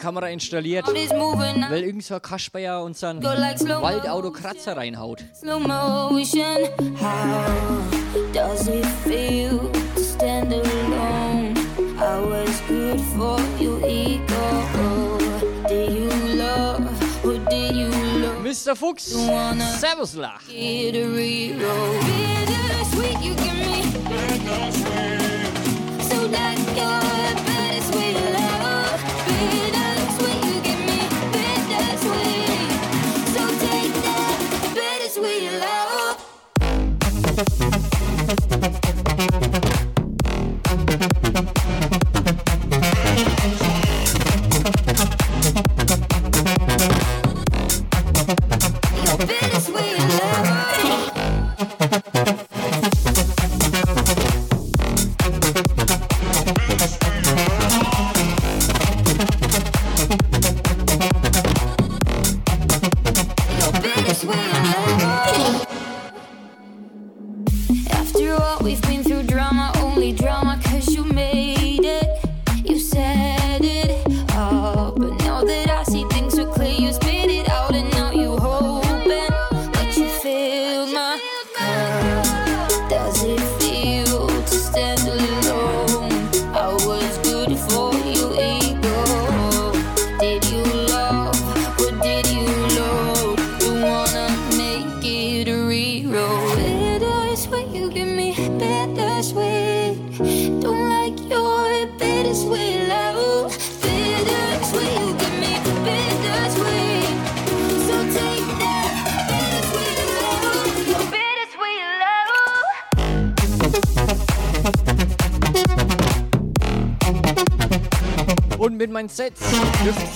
Kamera installiert, weil irgend so ein ja unseren Waldautokratzer reinhaut. Slow motion, how does it feel to stand alone? I was good for your ego. Did you love or did you love? Mr. Fuchs, Servus Lach. So that We love.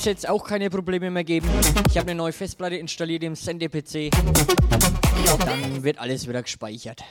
Es jetzt auch keine Probleme mehr geben. Ich habe eine neue Festplatte installiert im Sende-PC. Dann wird alles wieder gespeichert.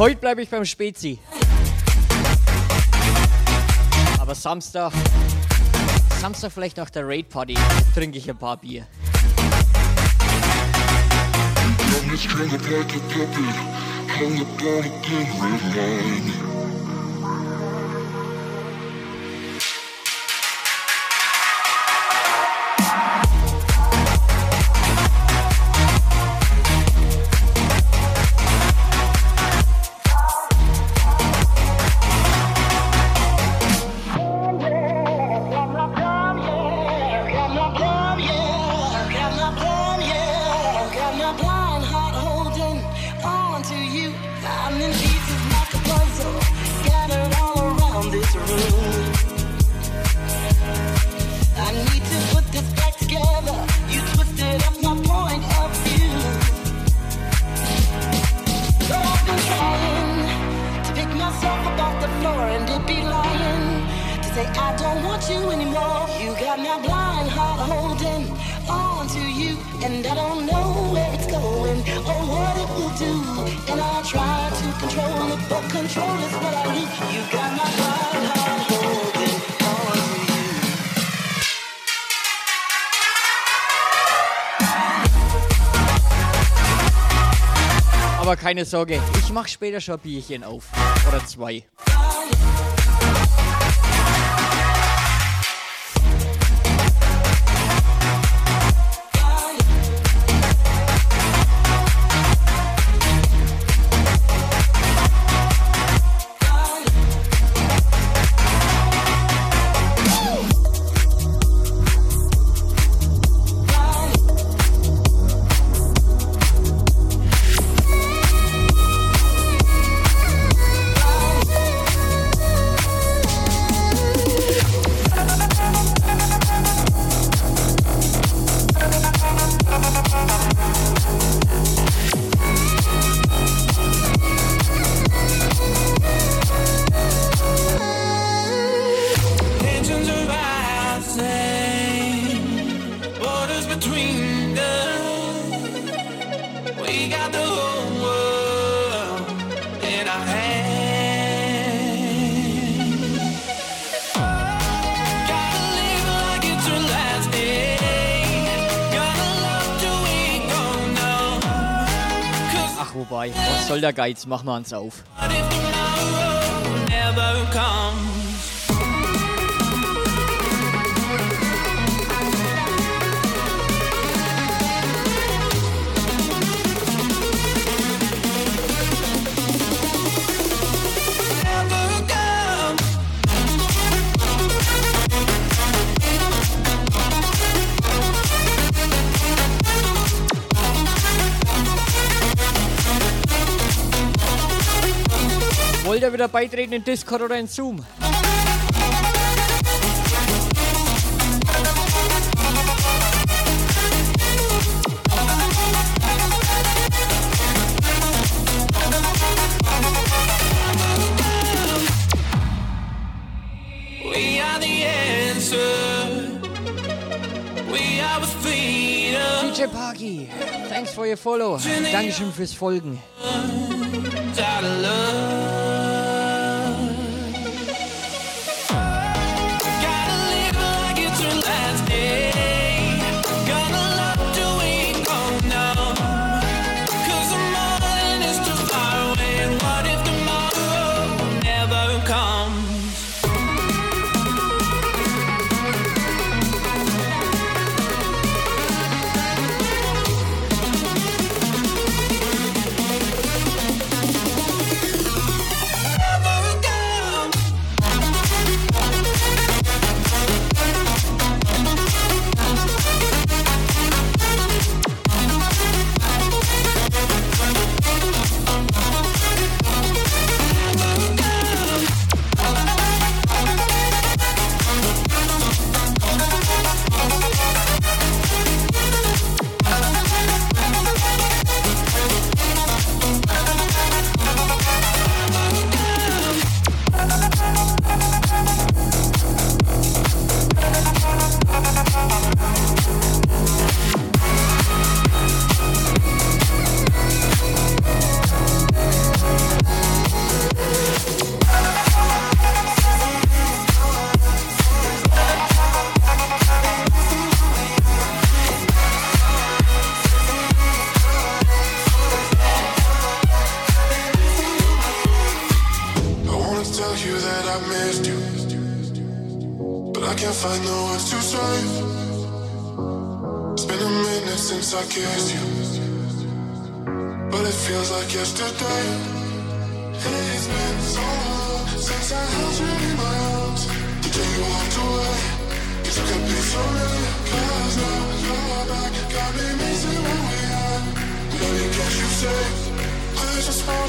Heute bleibe ich beim Spezi. Aber Samstag. Samstag vielleicht nach der Raid-Party trinke ich ein paar Bier. Hung up on. I don't want you anymore. You got my blind heart holding on to you, and I don't know where it's going or what it will do. And I try to control it, but control is what I lose. You got my blind heart holding on you. Aber keine Sorge, ich mach später schon ein Bierchen auf. Oder zwei. Soll der Geiz? Machen wir uns auf. Ihr wieder beitreten in Discord oder in Zoom? We are the answer. We are with freedom. DJ Parky, thanks for your follow. Dankeschön fürs Folgen. just for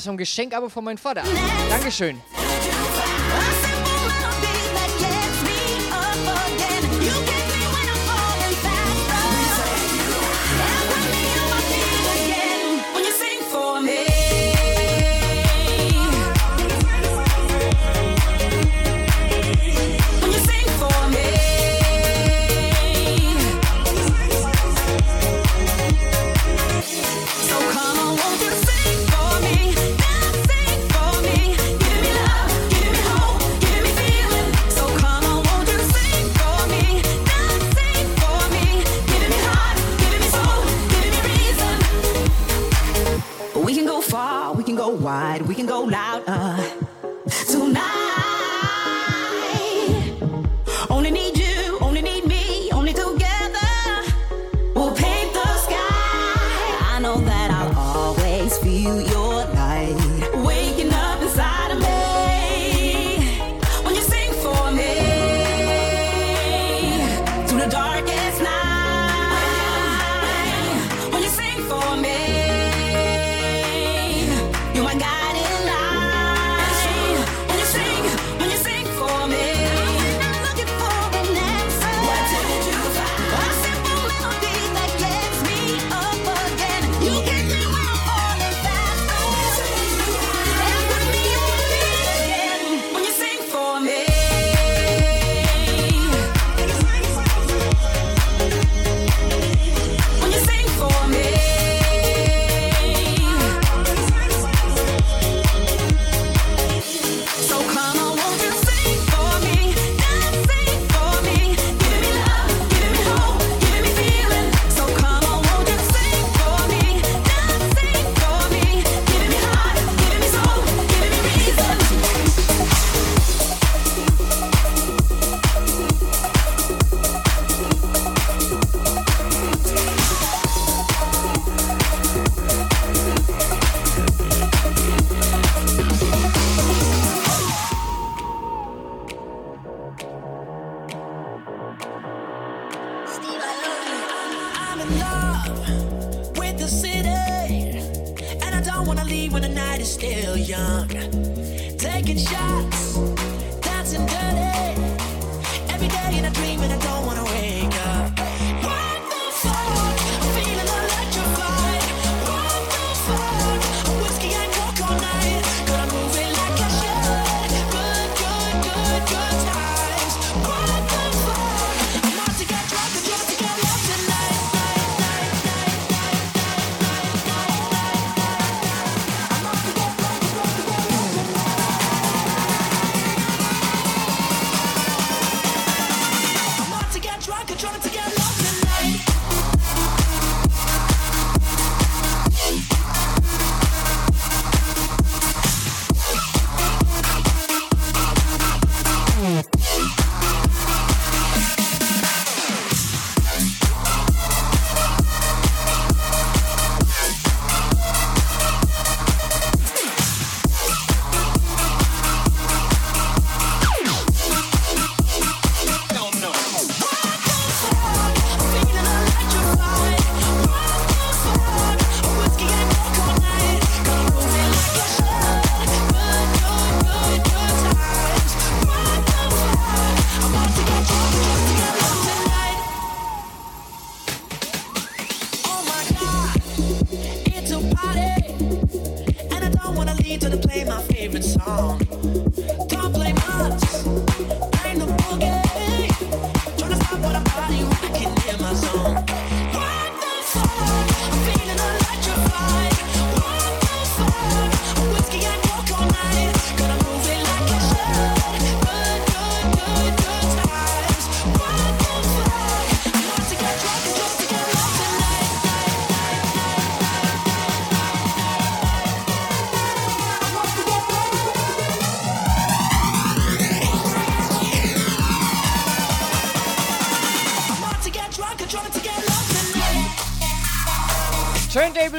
das ist so ein Geschenk aber von meinem Vater. Dankeschön.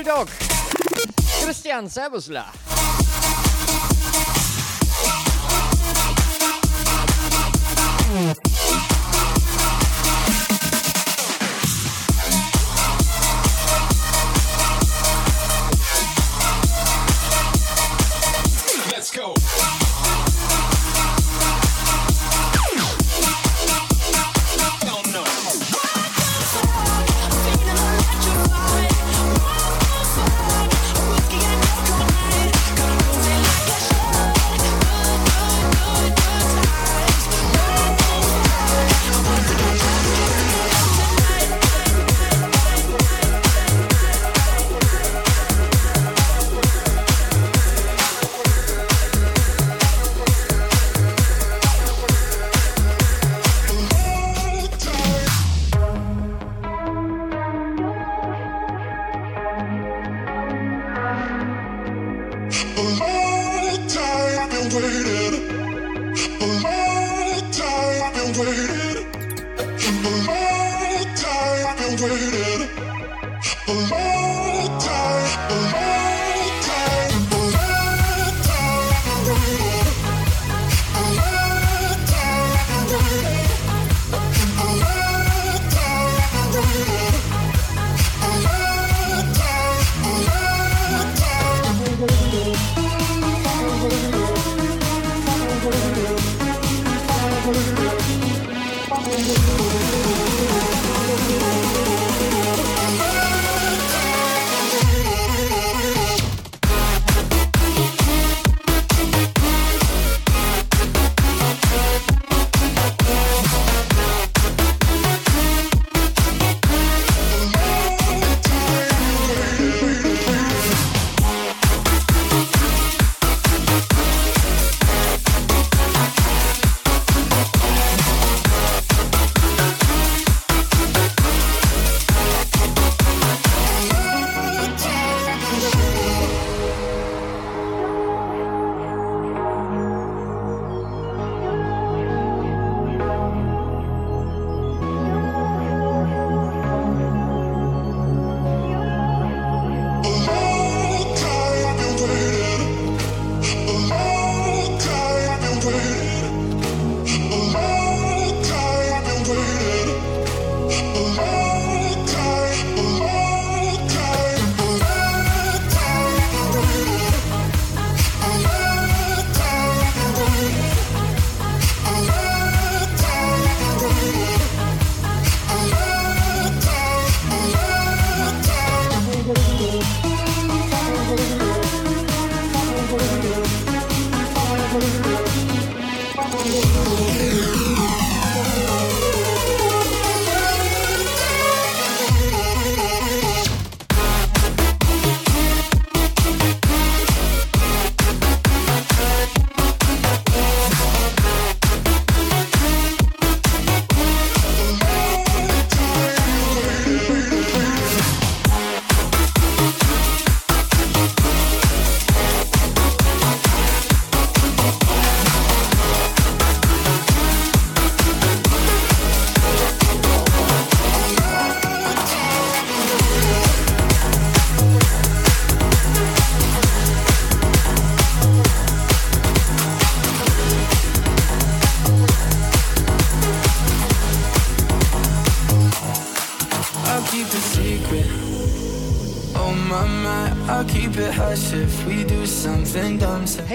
Turntable Dog. Christian, Servusla.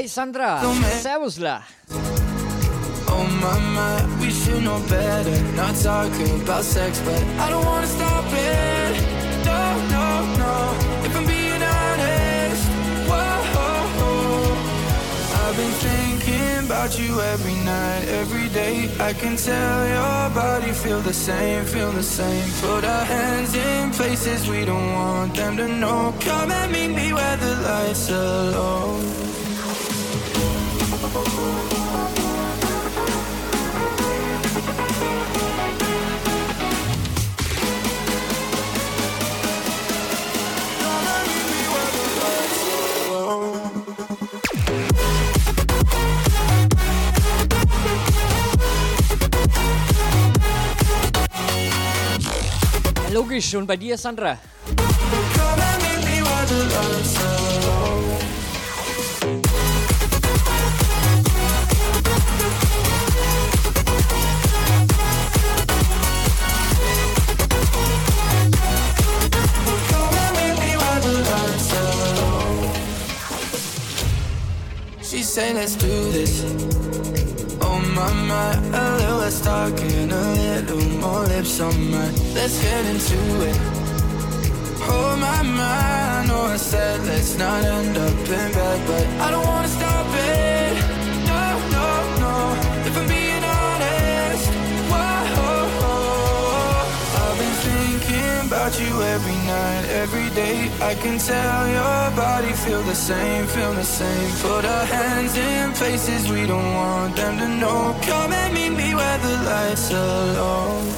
Sandra. Servusla. Oh my, we should know better. Not talk about sex, but I don't wanna stop it. No, no, no. If I'm being honest, whoa, I've been thinking about you every night, every day. I can tell your body feel the same, feel the same. Put our hands in places we don't want them to know. Come and meet me where the lights are low. Logisch, und bei dir, Sandra? She say let's do this. Oh my my, oh, a little less talking, a little more lips on mine. Let's get into it. Oh my my, I know I said let's not end up in bed, but I don't wanna stop it. No no no, if I'm being honest, whoa, I've been thinking about you every night, every day. I can tell your body feel the same, feel the same. Put our hands in places we don't want them to know. Come and meet me where the lights are low.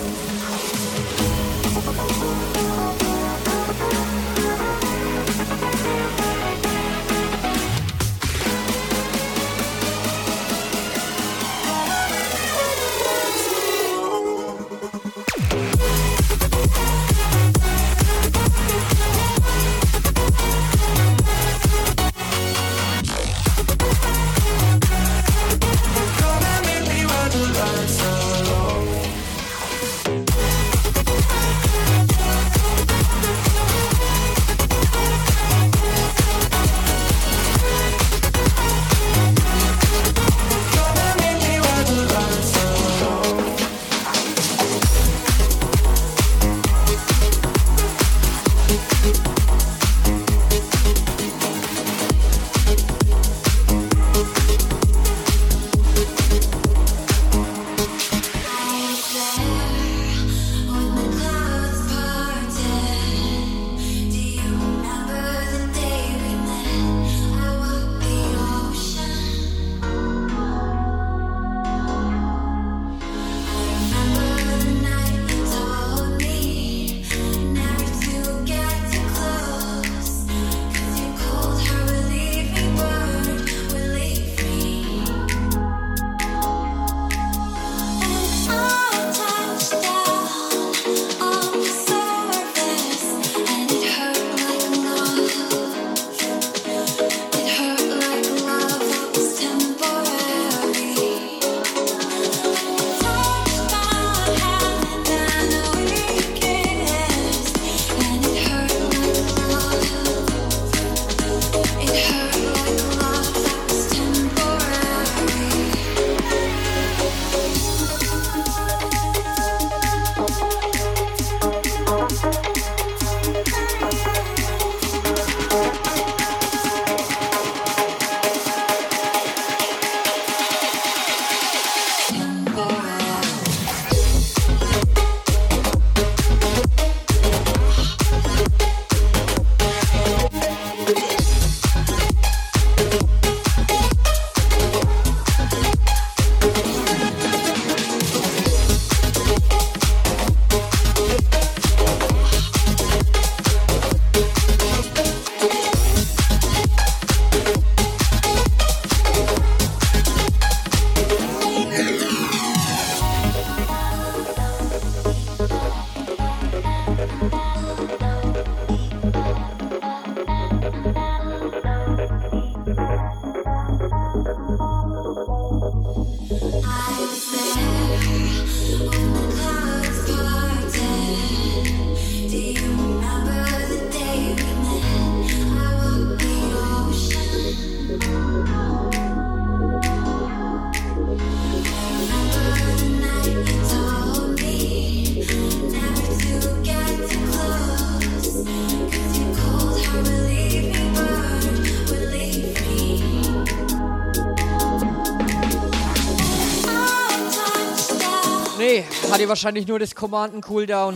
Wahrscheinlich nur das Commanden-Cooldown.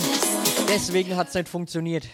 Deswegen hat es nicht funktioniert.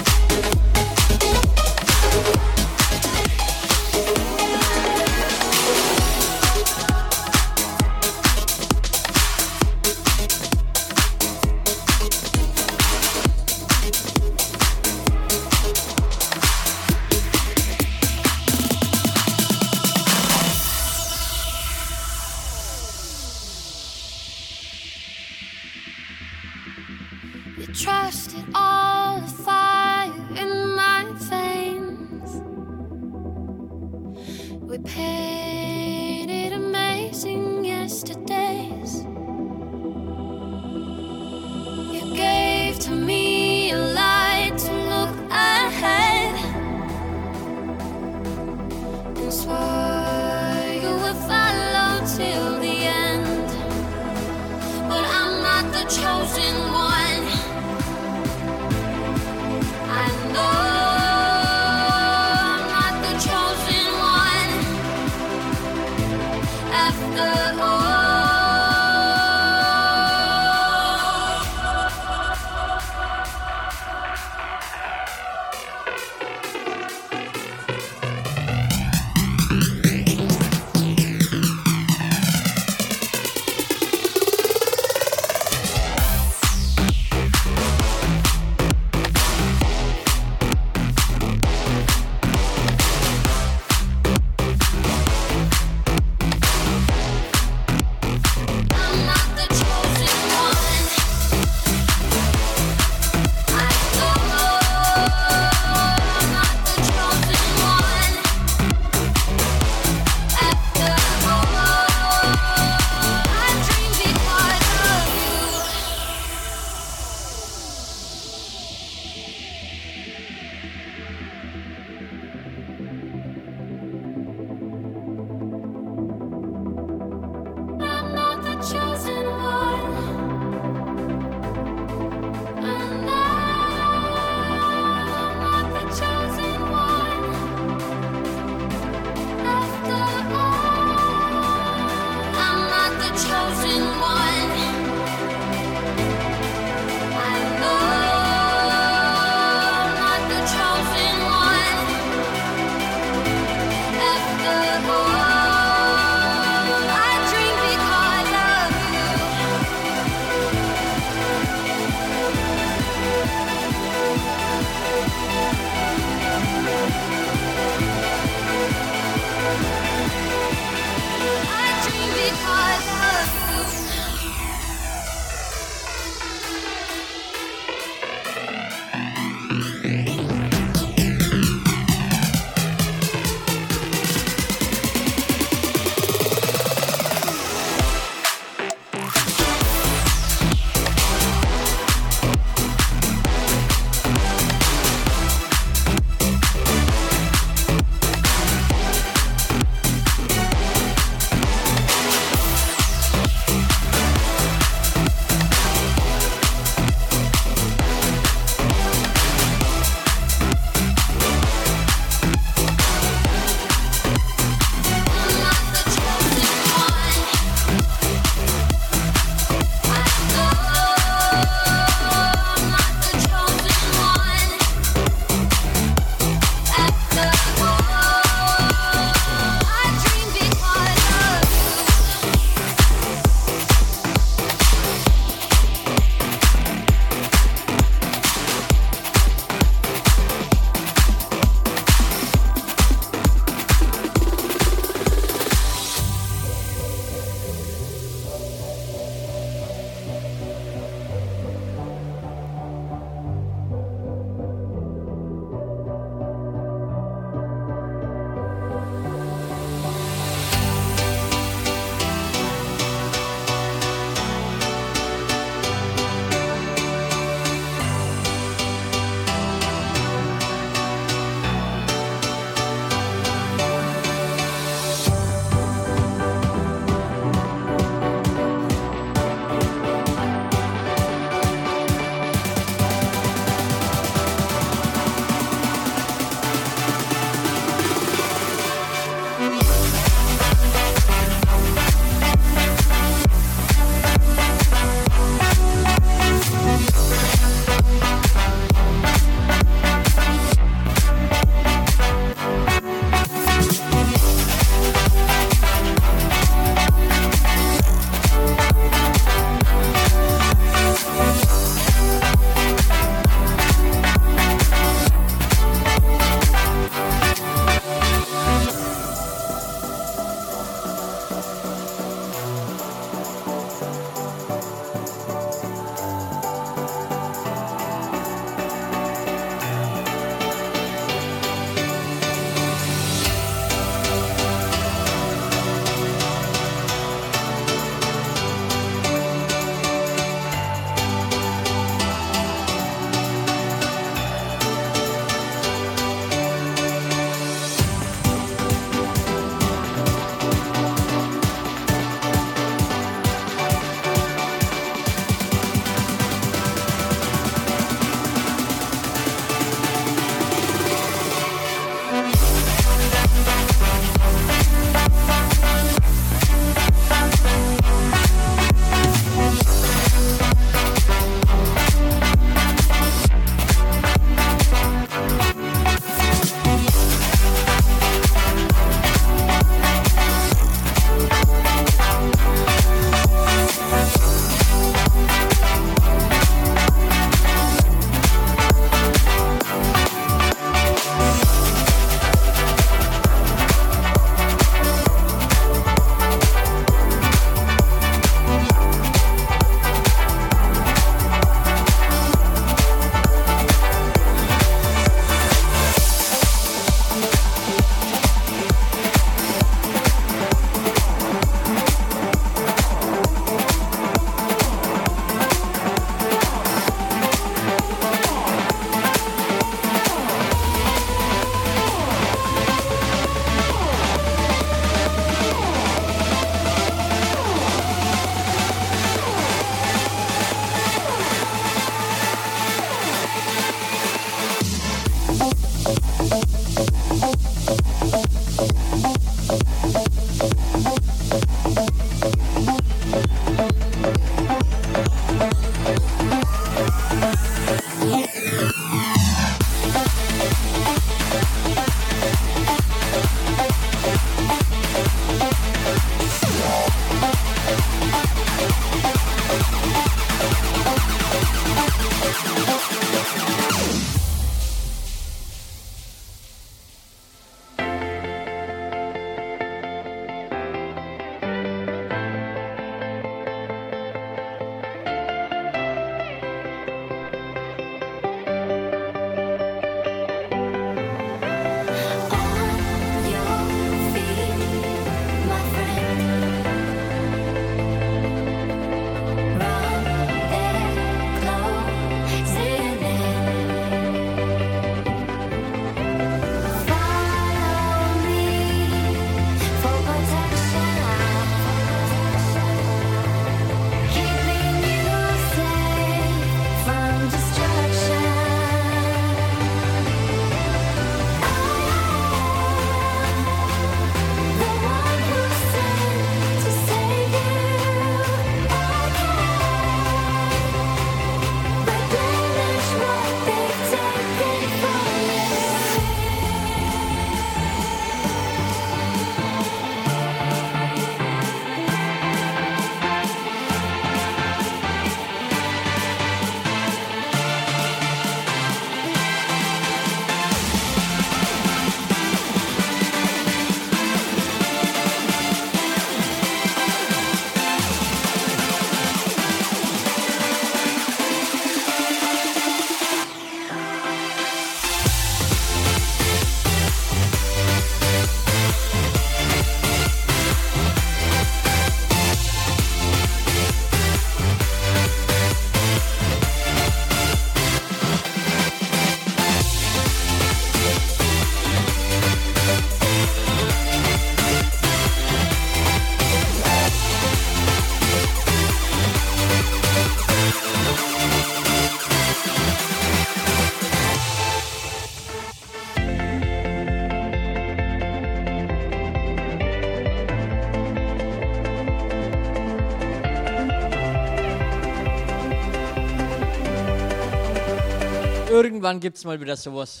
Irgendwann gibt's mal wieder sowas.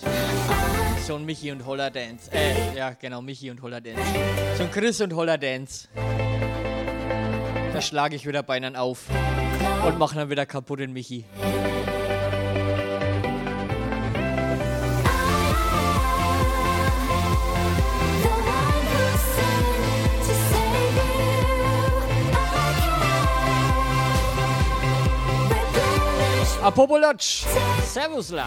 So ein Michi und Holler Dance. Äh, ja, genau, Michi und Holler Dance. So ein Chris und Holler Dance. Da schlage ich wieder Beinen auf und mache dann wieder kaputt den Michi. Apopolotsch. Servusla.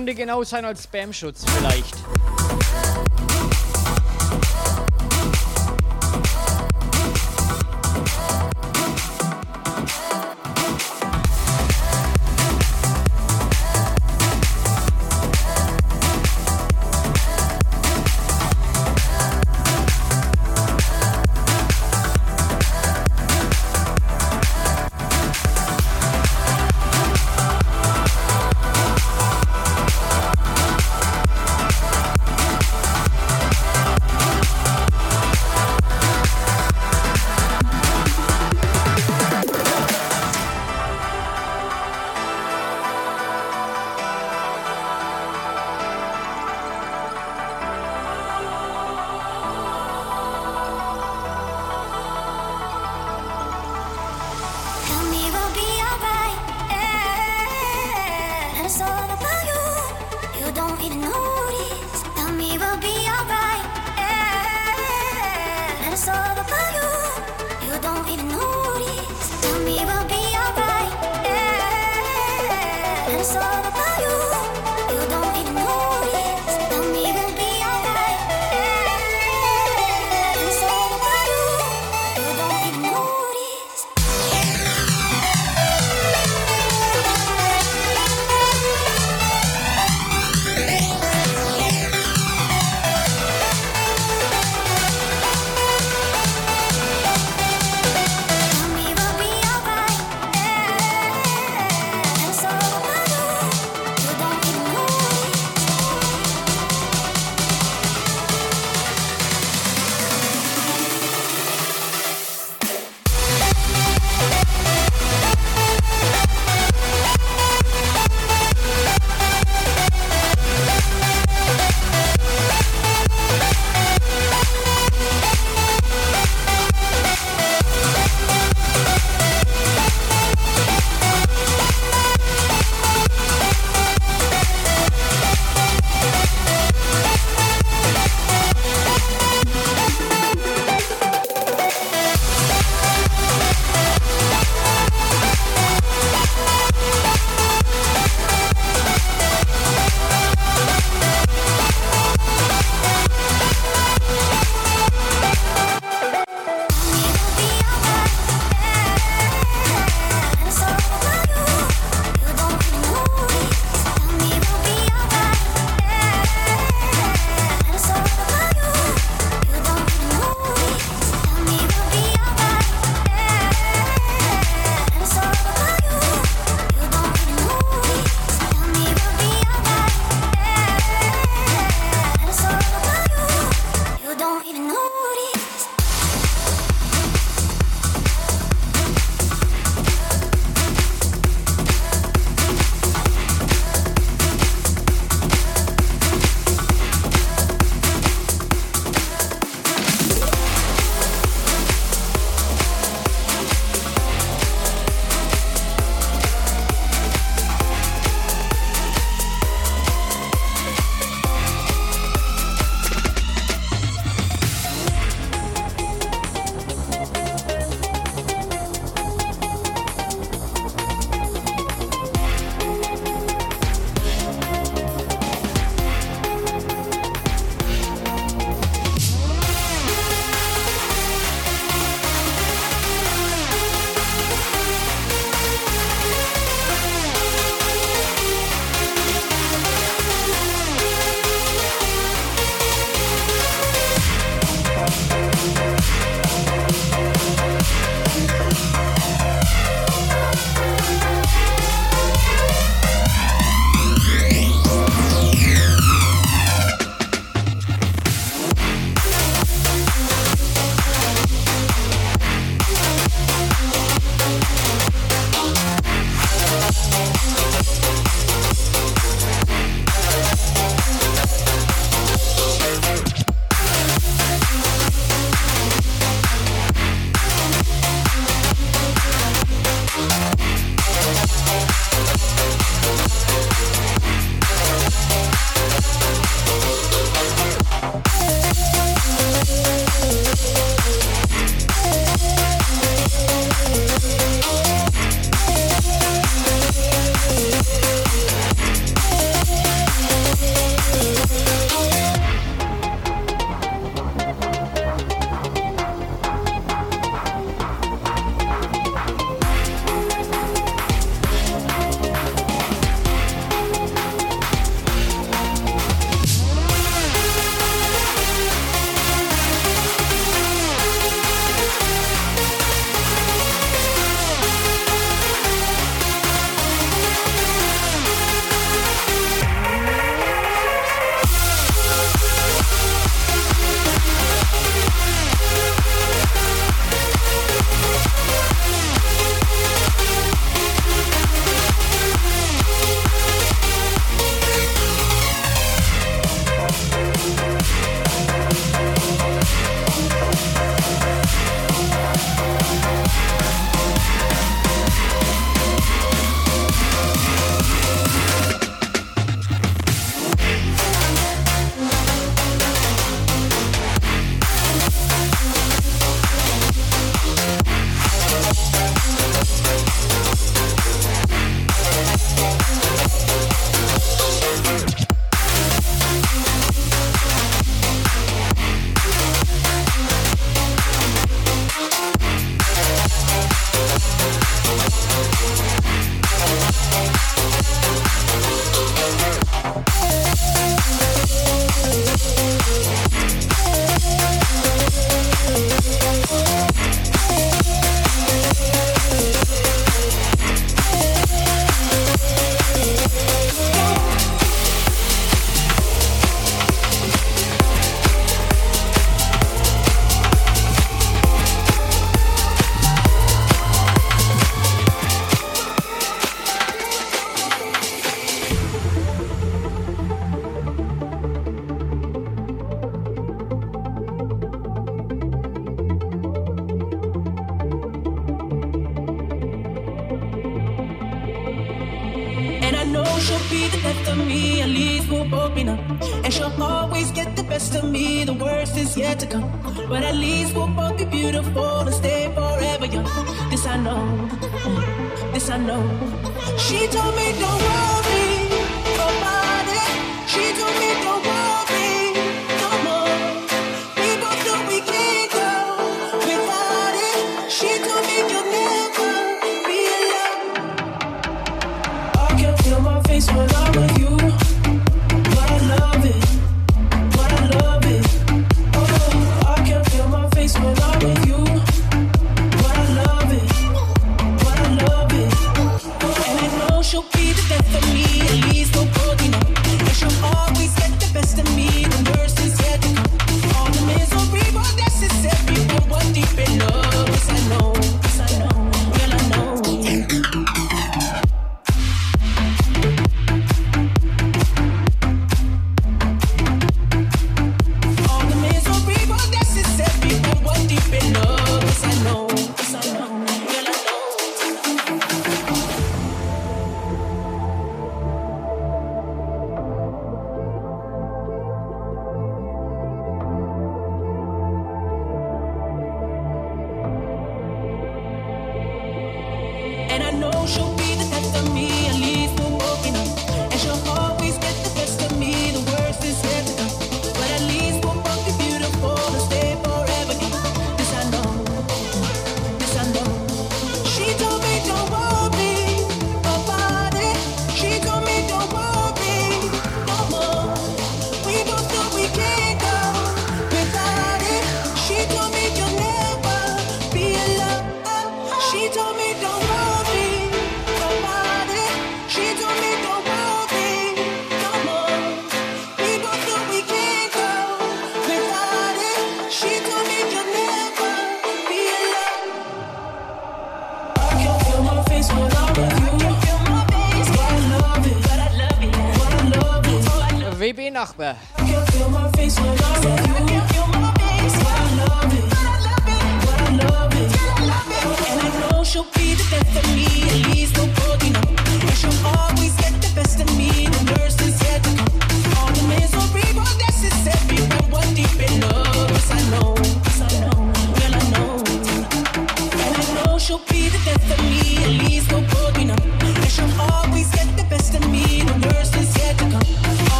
Könnte genau sein als Spam-Schutz vielleicht.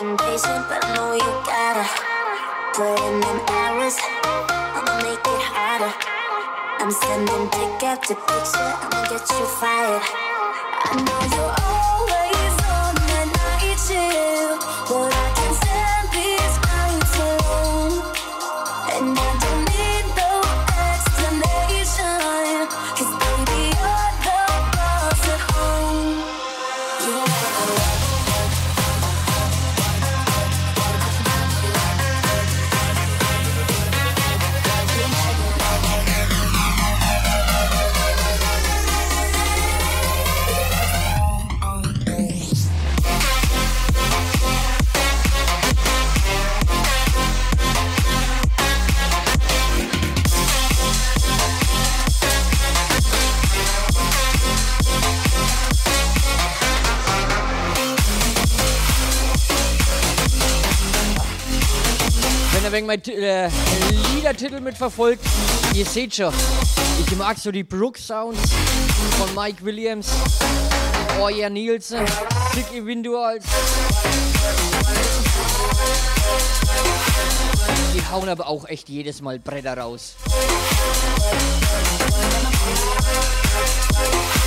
impatient, but I know you gotta put in them hours. I'ma make it harder. I'm sending pick after picture. I'ma get you fired. I know you always. wenig mein äh, Liedertitel mitverfolgt. Ihr seht schon, ich mag so die Brook Sounds von Mike Williams, Oya Nielsen, Sicky Winduals. Die hauen aber auch echt jedes Mal Bretter raus. Musik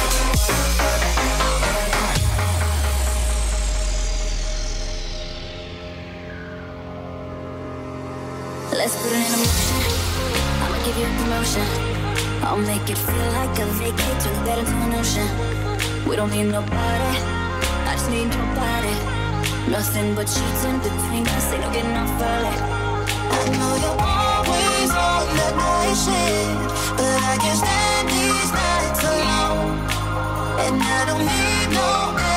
you promotion. I'll make it feel like a vacation, better than an ocean. We don't need nobody, I just need nobody. Nothing but sheets in between us, ain't no getting off early. I know you're always on that night shift, but I can't stand these nights alone, and I don't need no.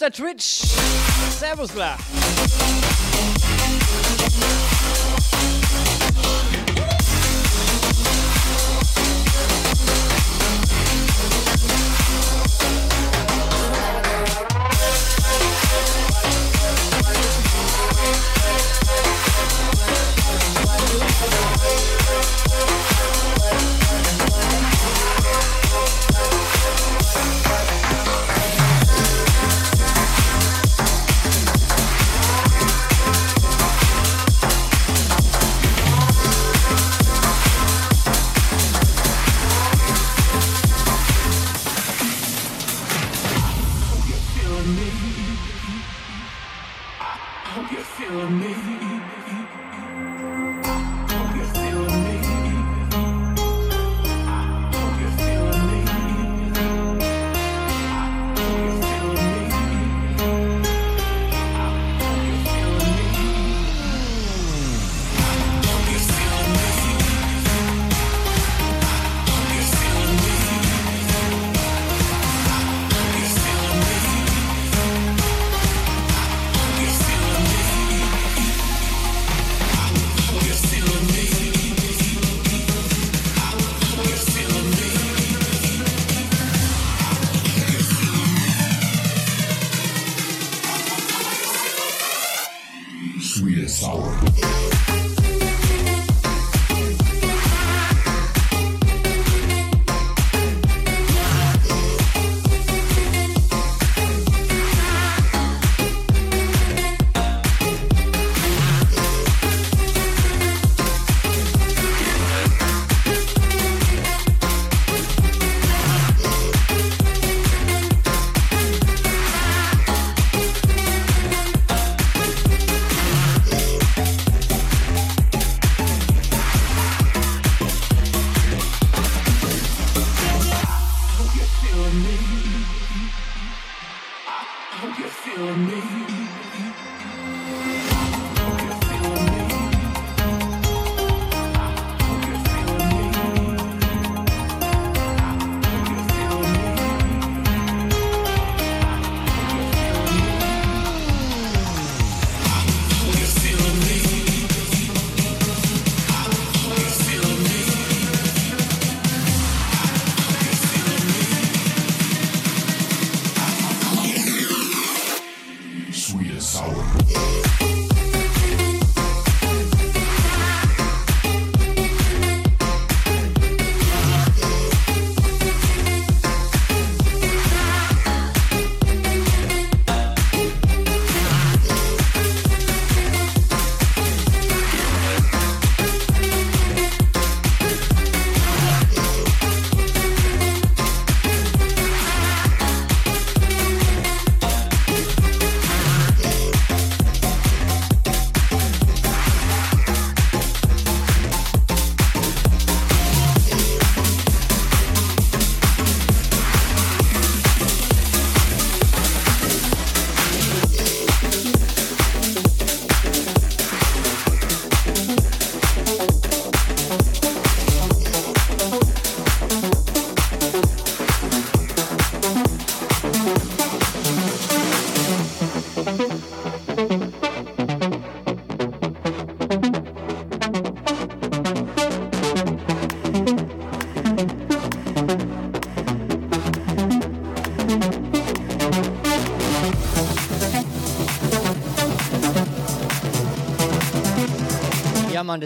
Mr. Twitch. Servus, la.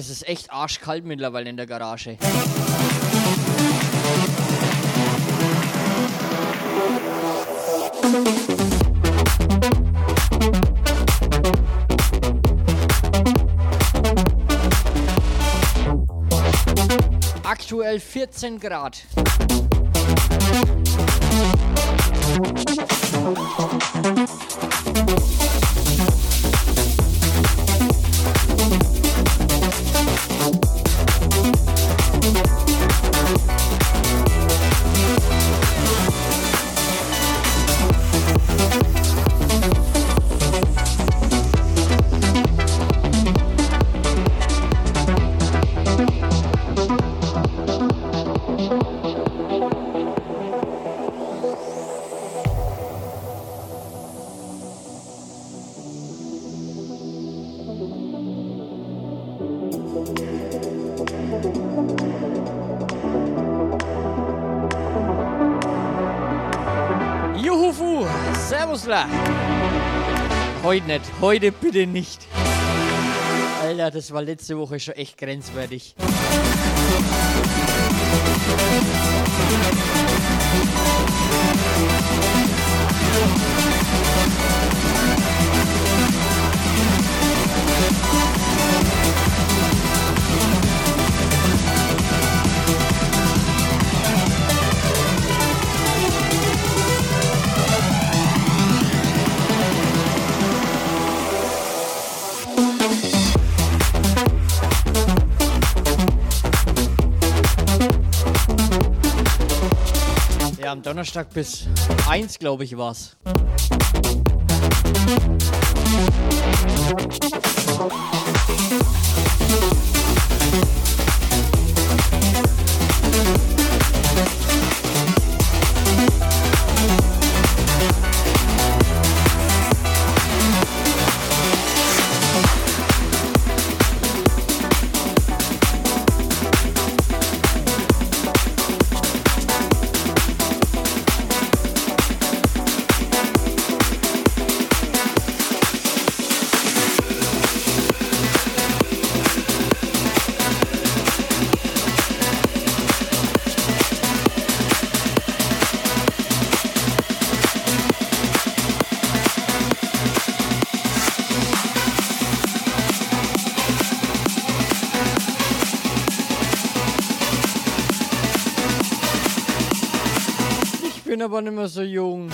Das ist echt arschkalt mittlerweile in der Garage. Aktuell 14 Grad. Heute nicht, heute bitte nicht. Alter, das war letzte Woche schon echt grenzwertig. Ja, Donnerstag bis 1, glaube ich, war's. Aber nicht mehr so jung.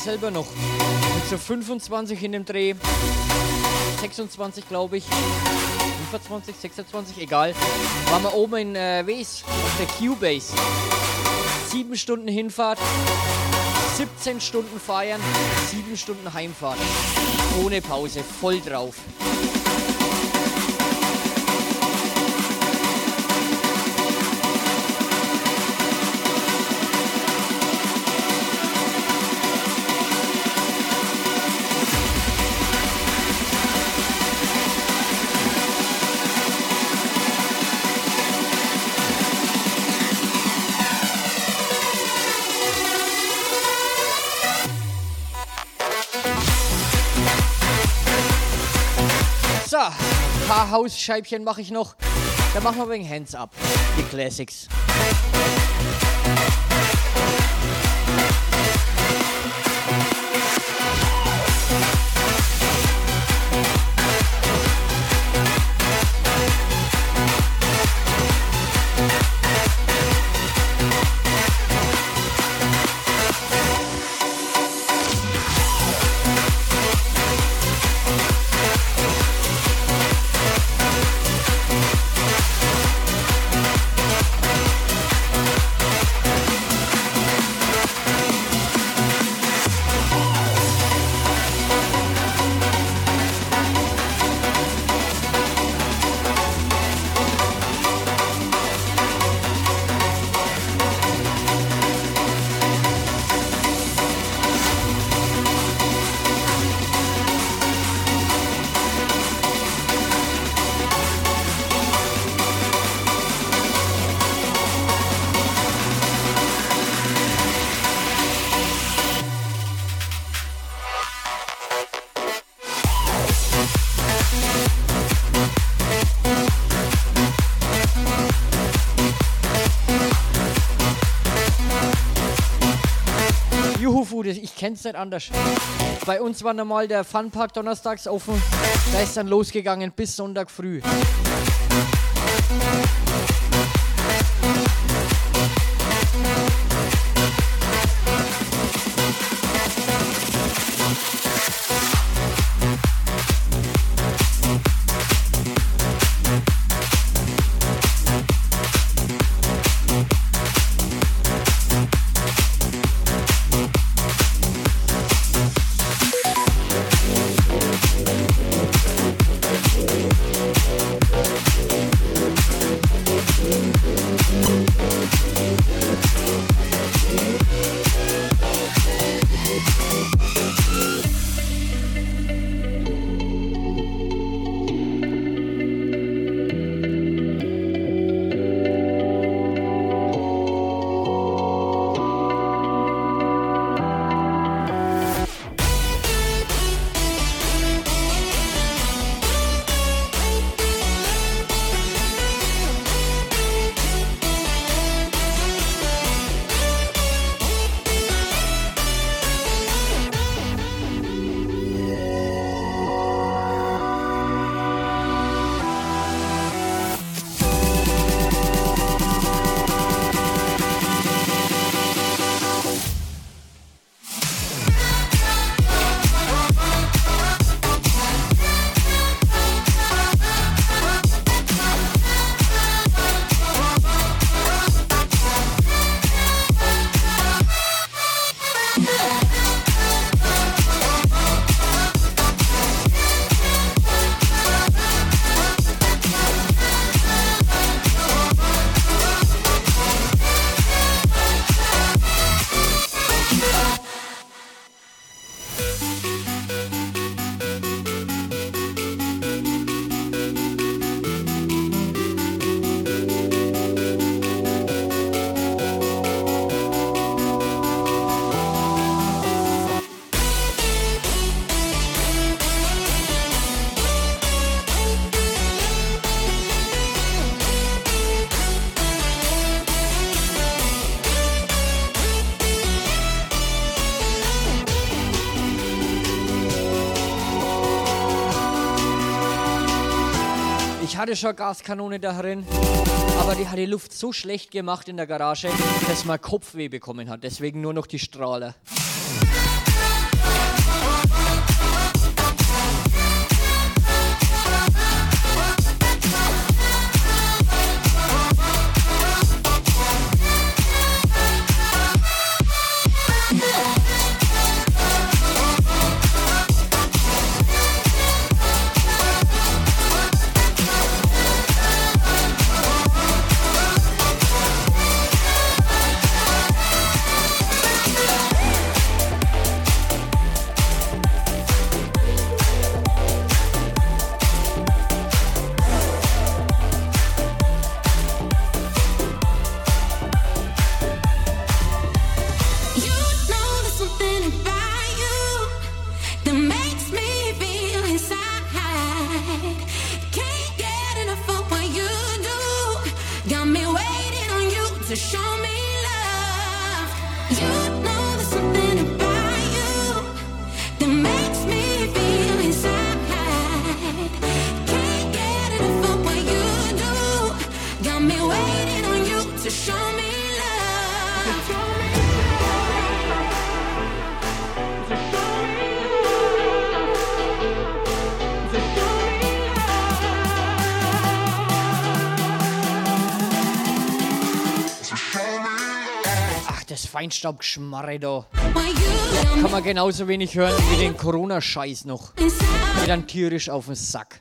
Selber noch. Mit so 25 in dem Dreh. 26 glaube ich. 25, 26, egal. Waren wir oben in äh, Wes auf der Q-Base. Sieben Stunden Hinfahrt, 17 Stunden feiern, sieben Stunden Heimfahrt. Ohne Pause, voll drauf. Paar Hausscheibchen mache ich noch. Da machen wir wegen Hands Up, die Classics. Kenn's nicht anders. Bei uns war normal der Funpark donnerstags offen. Da ist dann losgegangen bis Sonntag früh. Hatte schon Gaskanone da drin, aber die hat die Luft so schlecht gemacht in der Garage, dass man Kopfweh bekommen hat. Deswegen nur noch die Strahler. Feinstaubgeschmarre da. Kann man genauso wenig hören wie den Corona-Scheiß noch. Geht dann tierisch auf den Sack.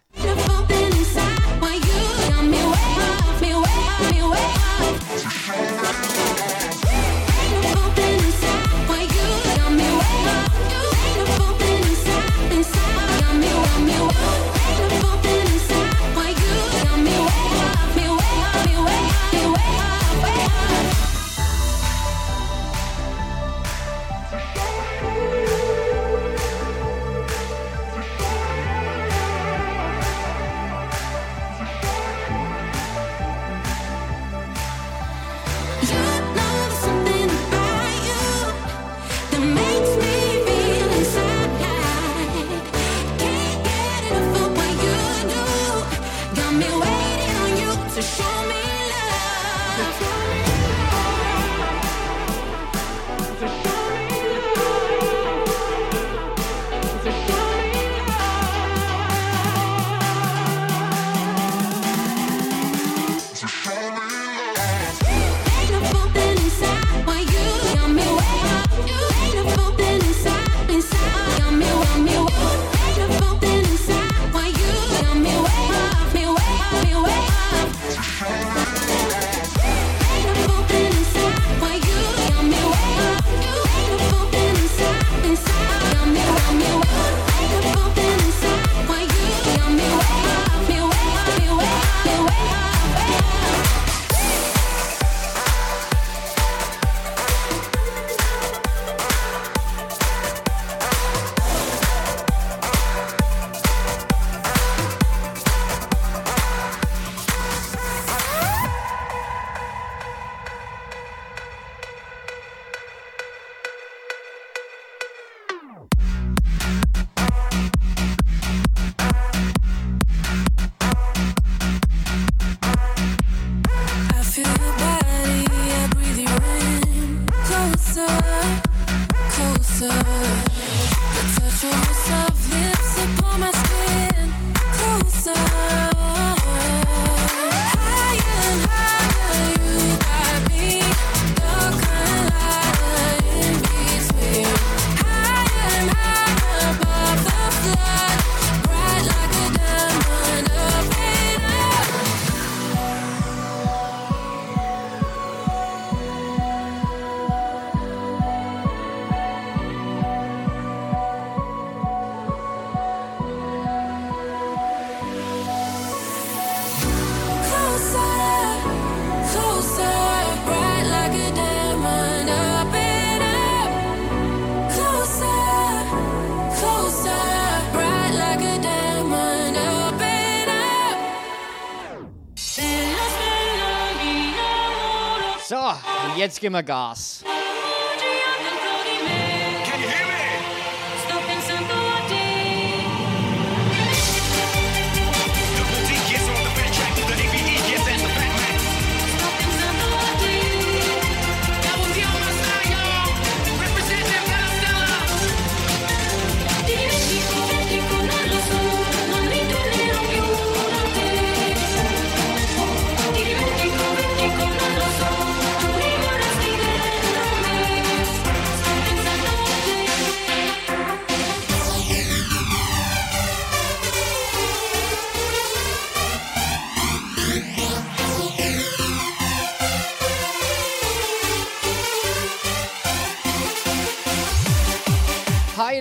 Jetzt geben wir Gas.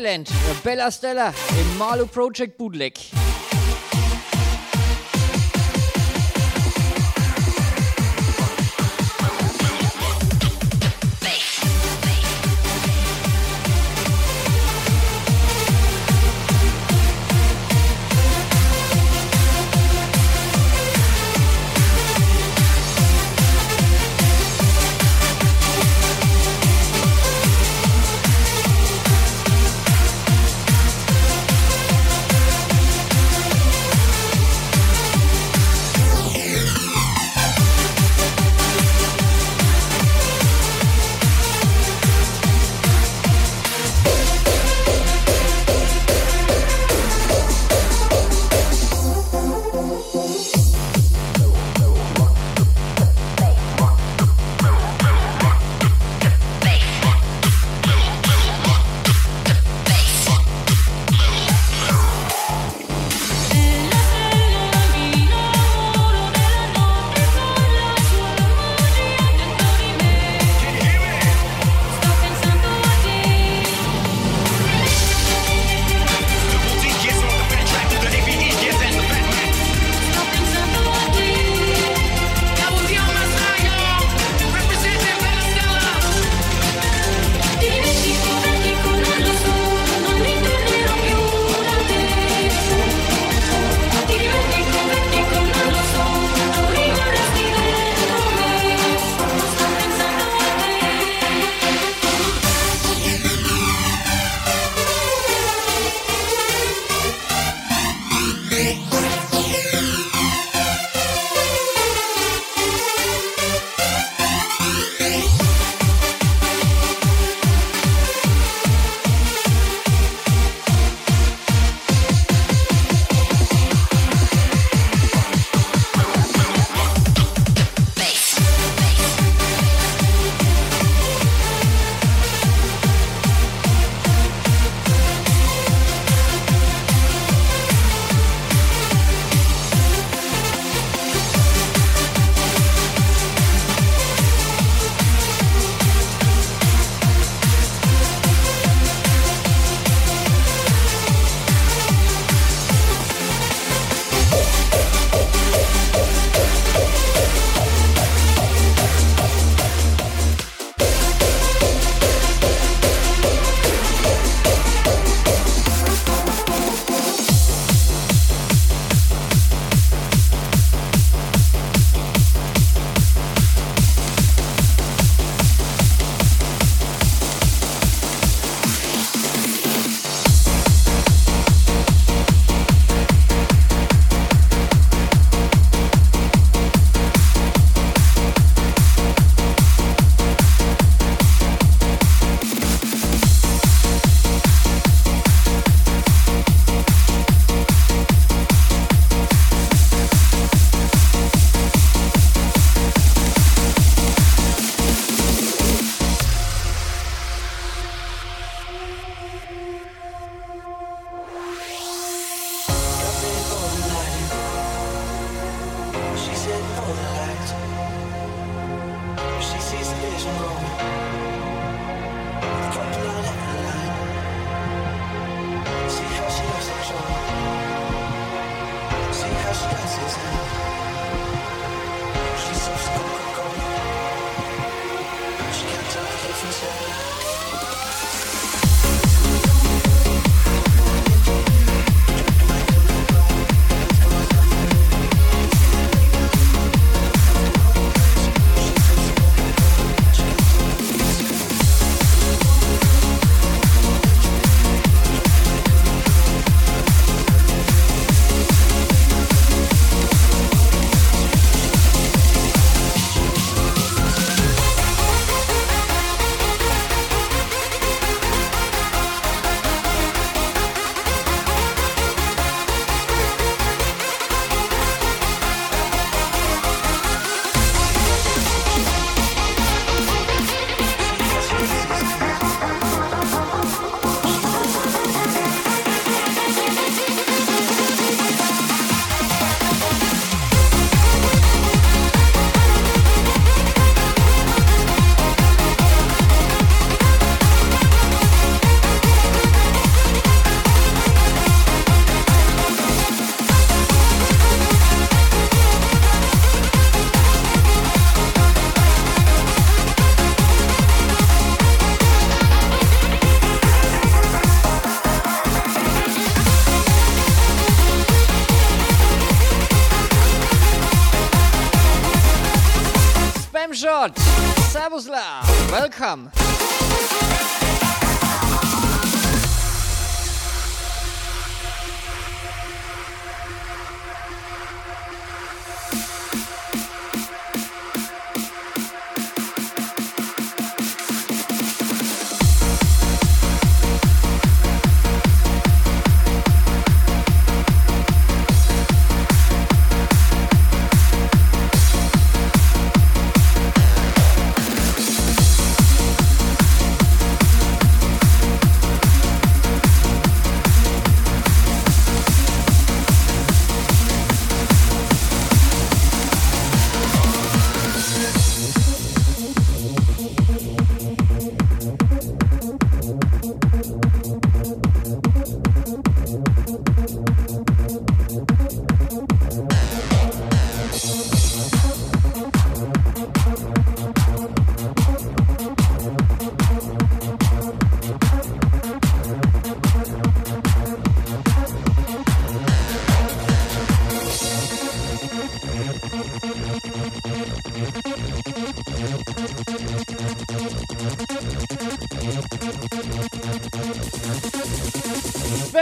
Highland, Bella Stella im Marlo Project Bootleg.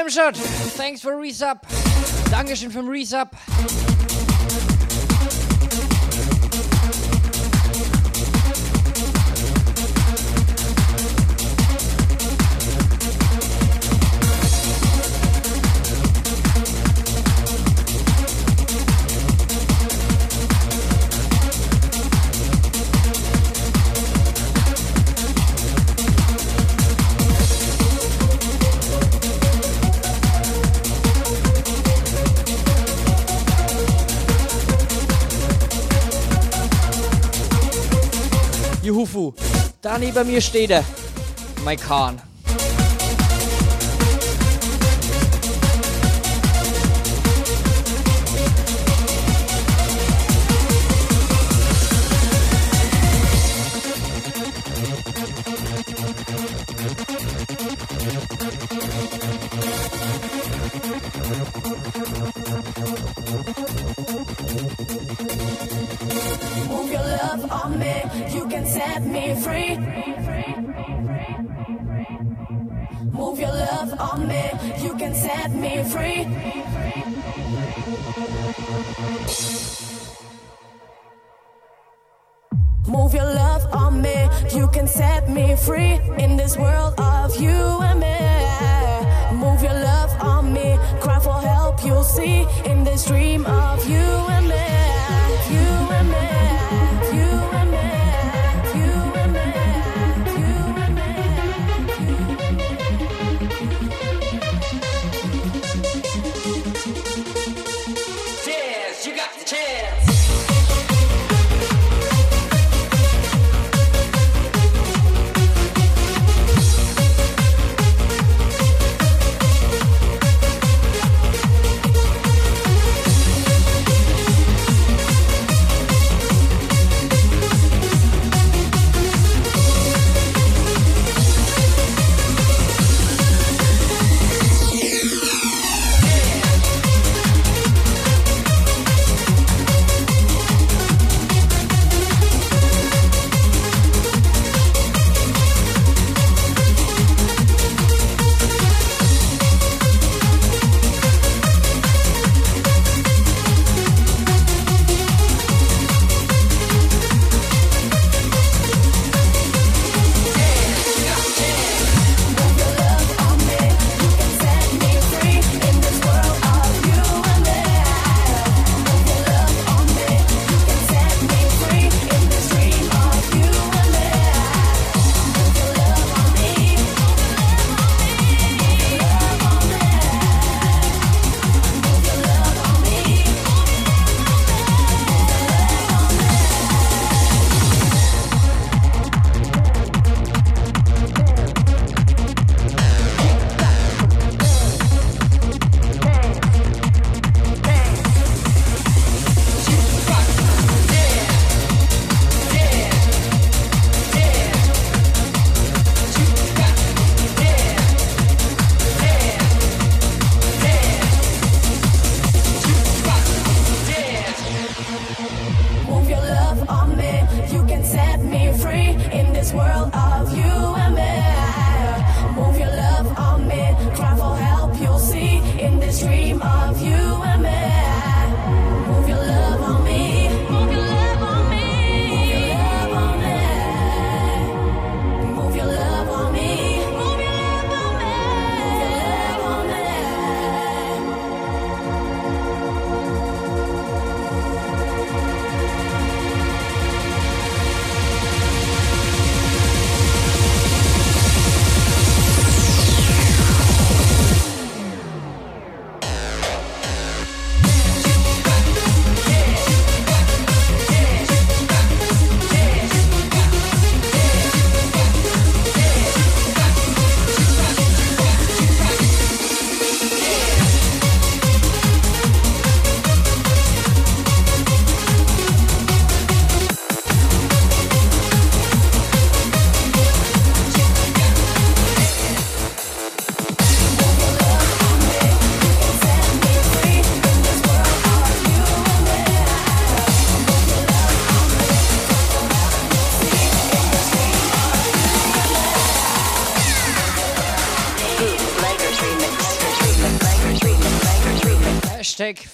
Ramshot, thanks for Resub. Dankeschön für Resub. da neben mir steht er. Mein Kahn.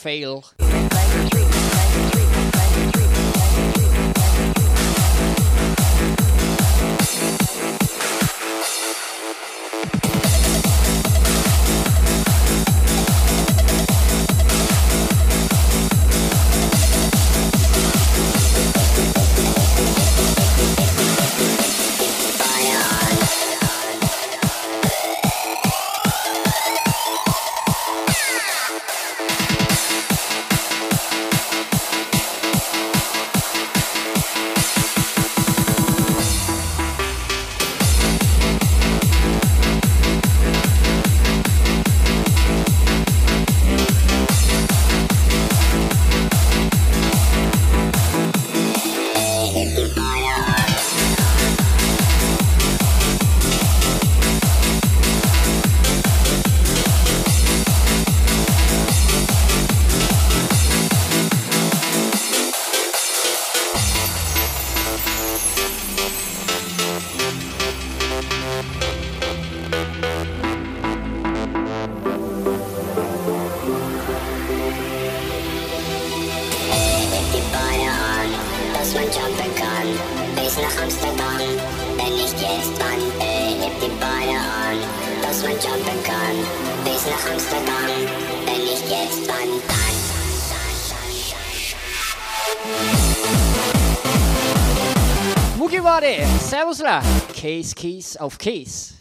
fail. Klausler. Case Keys auf Keys.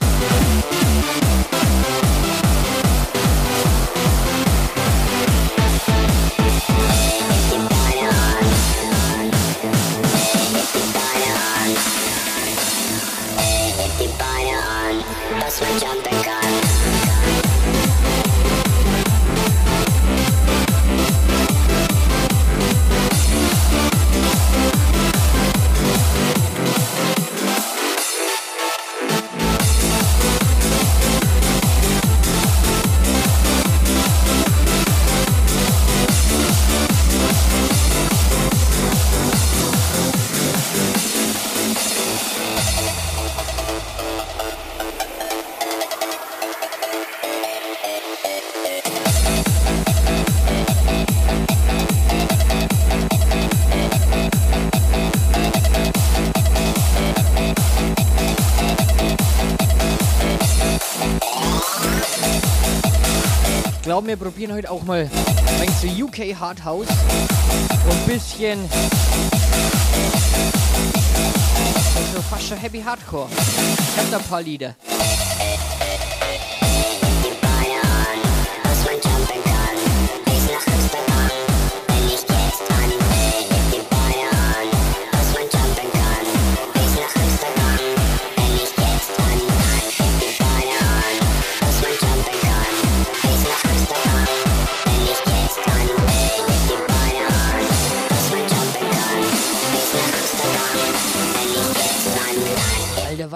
glaube, wir probieren heute auch mal ein UK Hard House. Und ein bisschen. Also fast schon Happy Hardcore. Ich hab da ein paar Lieder.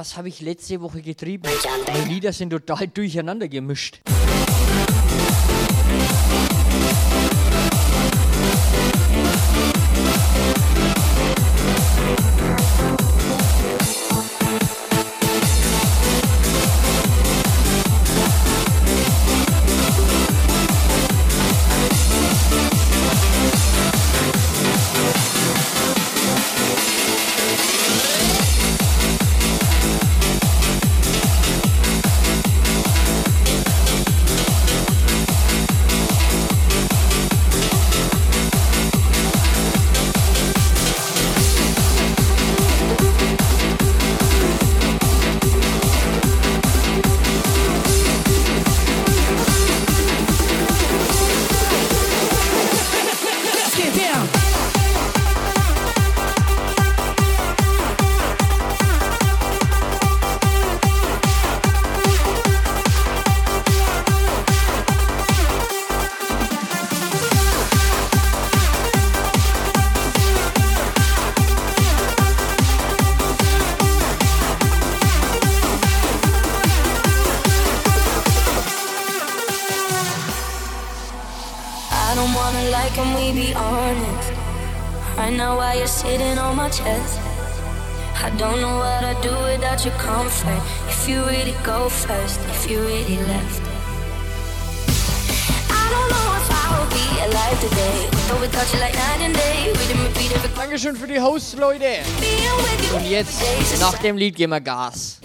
was habe ich letzte Woche getrieben? Die Lieder sind total durcheinander gemischt. Dem Lied, gehen wir Gas.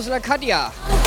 Servus La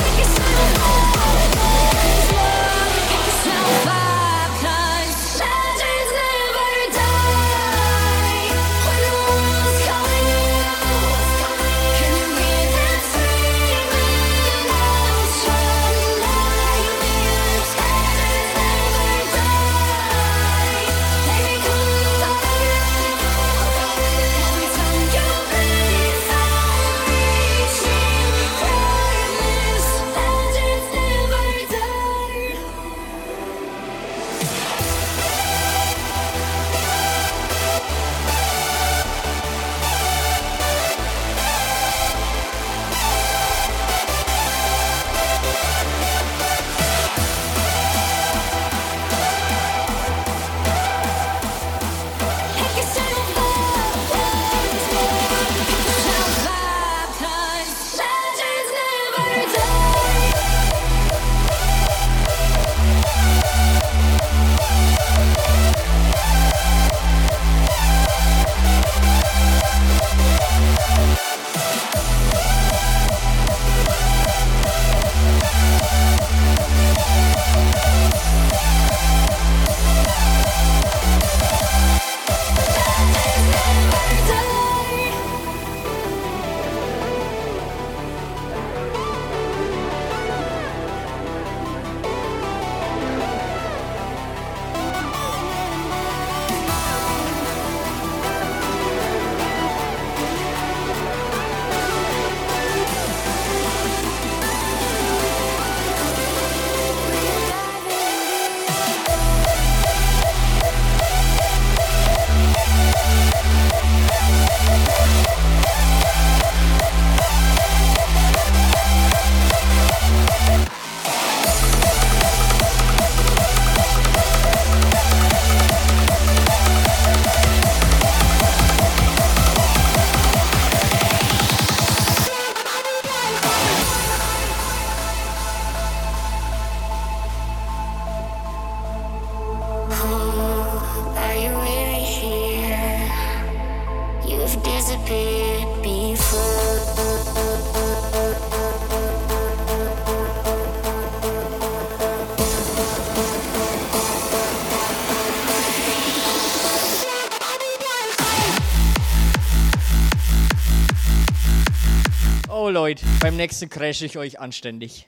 beim nächsten crash ich euch anständig.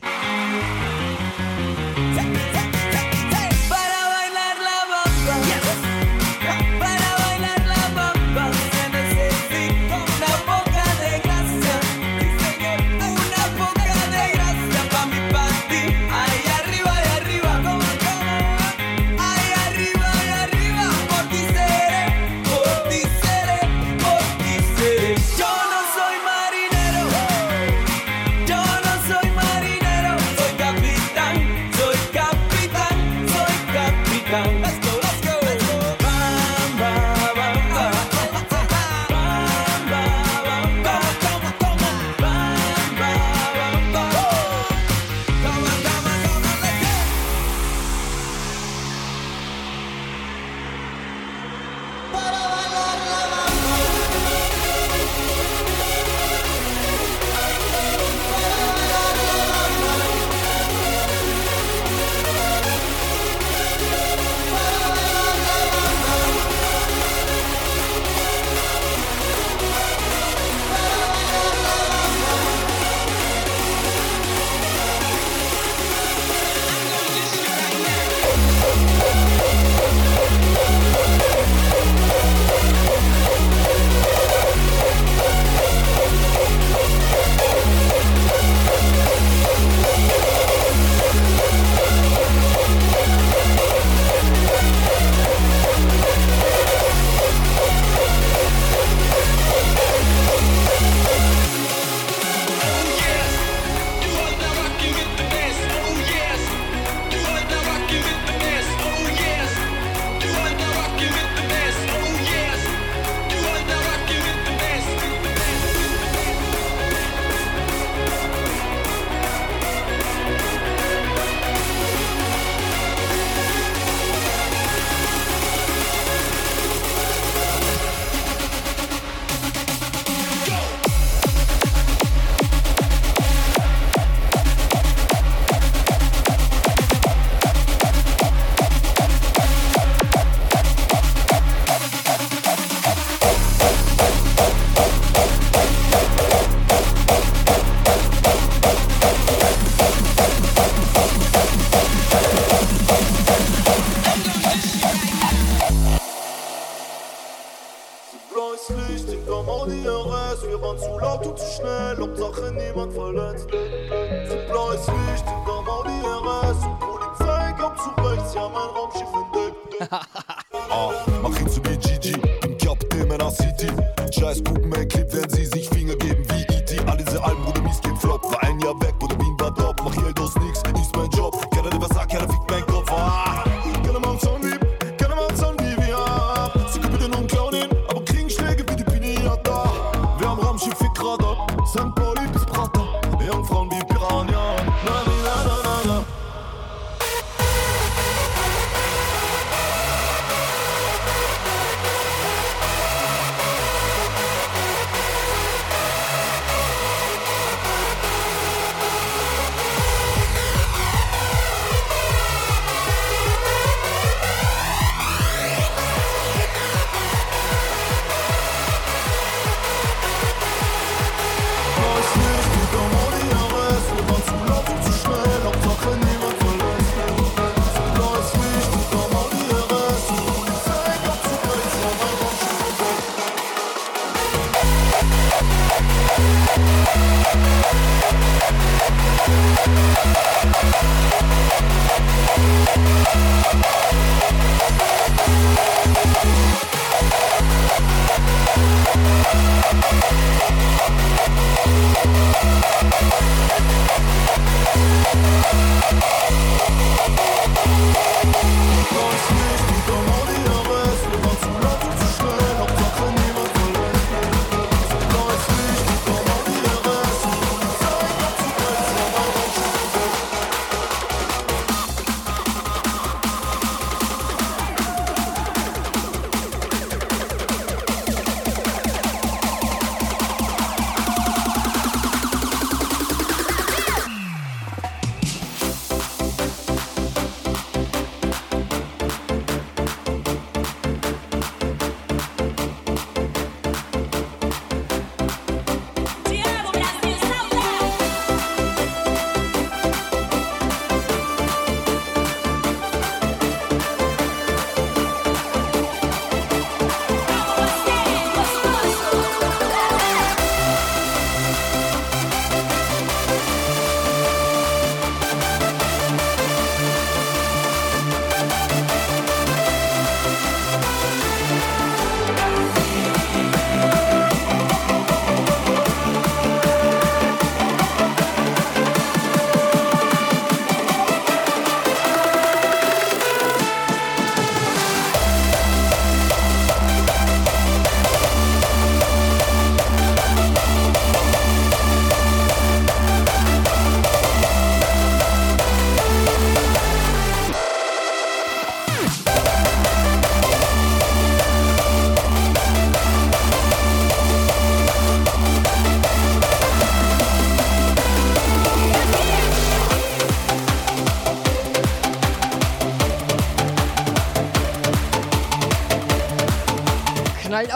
im Auto zu schnell, Hauptsache niemand verletzt. Zu blau ist Licht, hinterm Audi RS und Polizei kam zurecht, ja mein Raumschiff entdeckt. ah, mach ihn zu mir, GG, bin Captain meiner City. Scheiß, guck mein Clip, wenn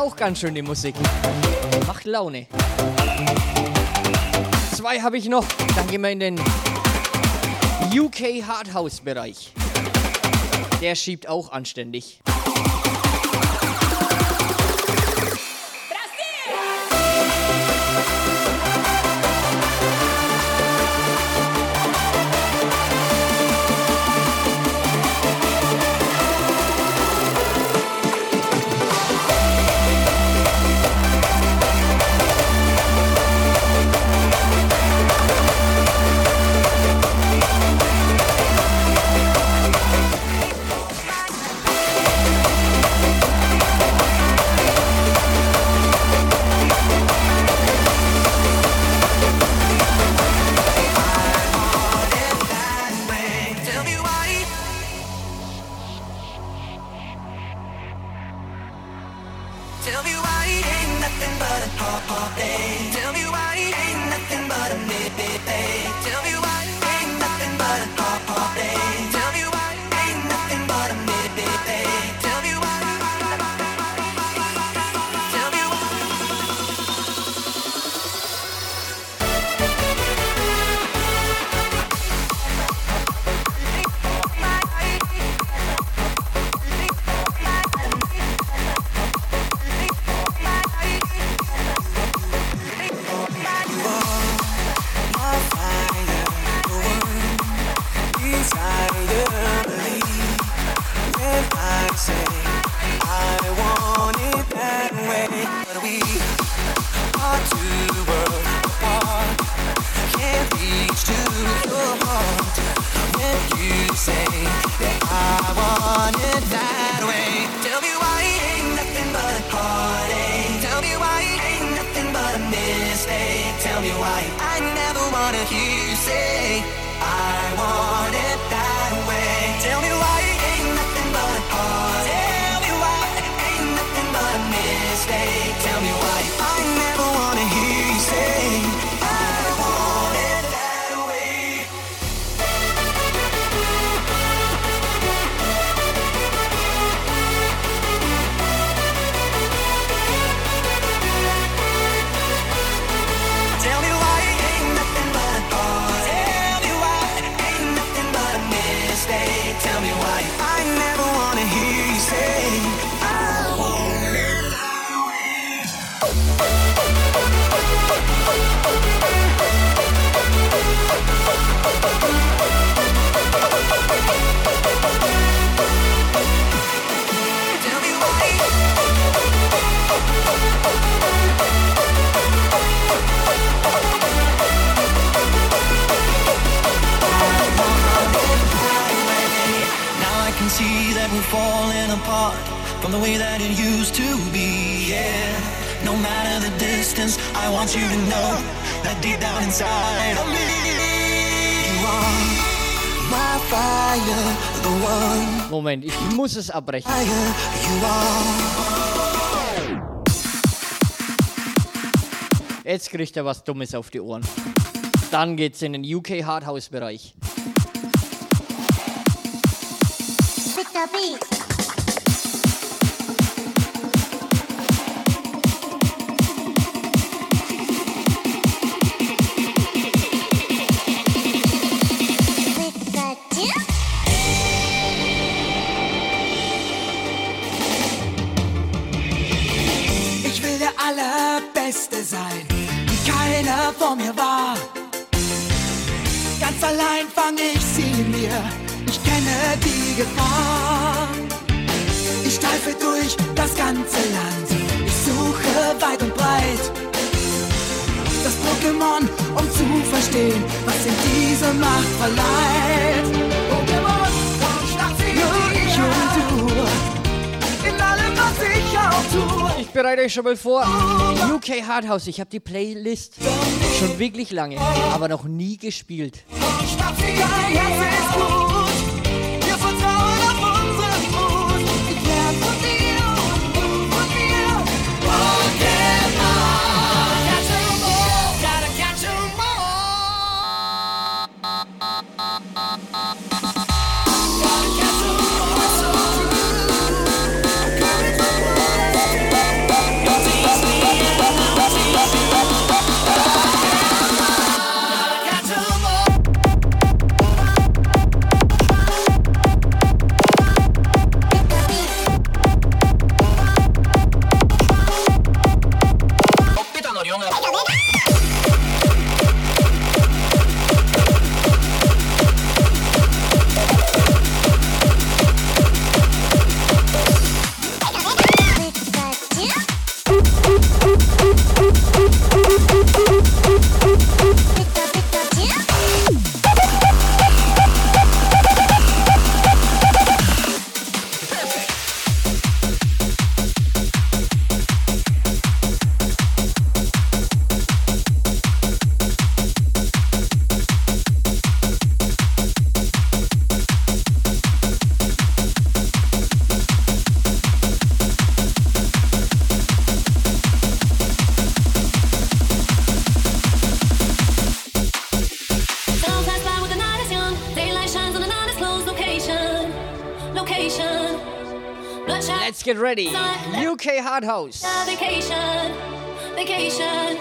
auch ganz schön, die Musik. Macht Laune. Zwei habe ich noch. Dann gehen wir in den UK Hardhouse-Bereich. Der schiebt auch anständig. Basis abbrechen. Jetzt kriegt er was Dummes auf die Ohren. Dann geht's in den UK Hardhouse-Bereich. schon mal vor. UK Hardhouse, ich habe die Playlist schon wirklich lange, aber noch nie gespielt. Stadt, UK Hard House. Vacation, vacation.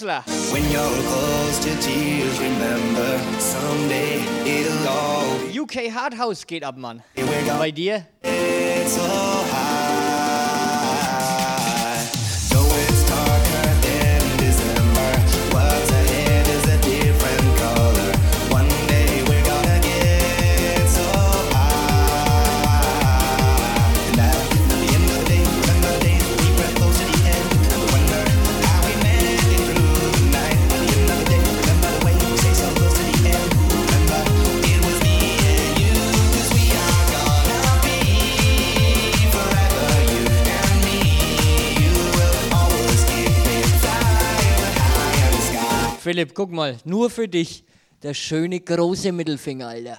Rosler. Tears, remember, UK Hardhouse geht ab, Mann. Bei dir? It's all Philipp, guck mal, nur für dich der schöne große Mittelfinger, Alter.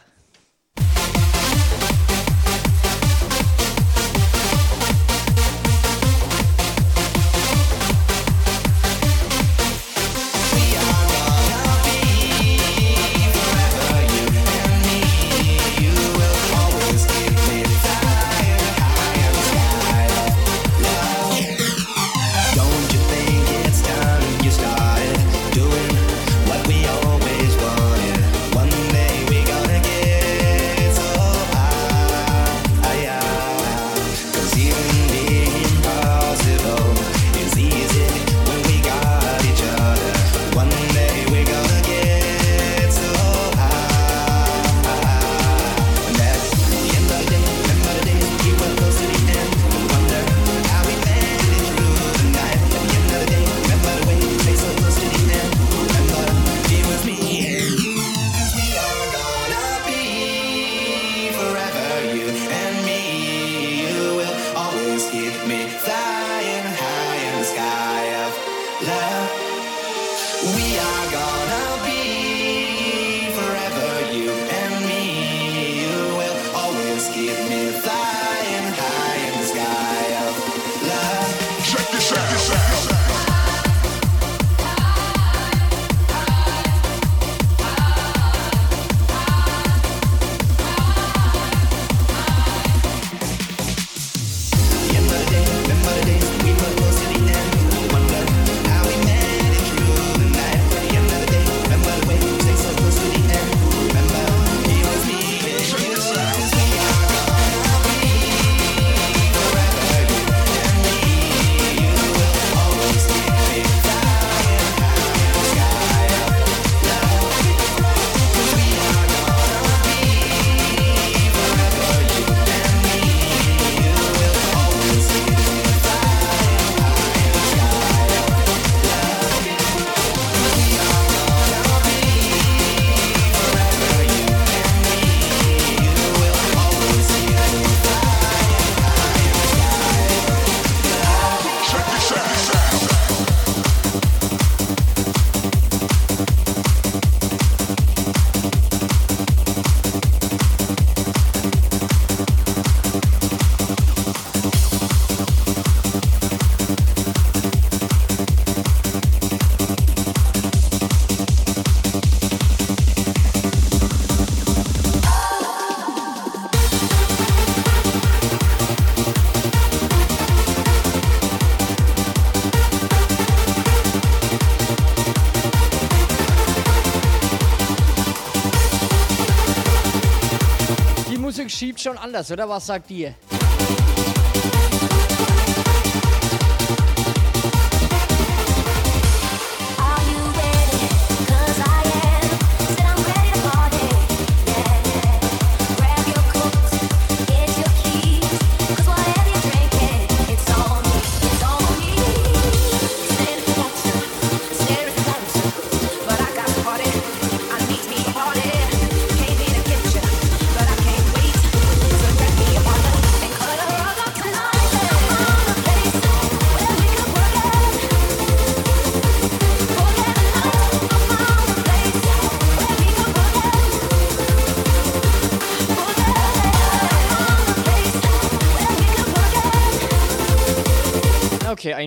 Schon anders, oder was sagt ihr?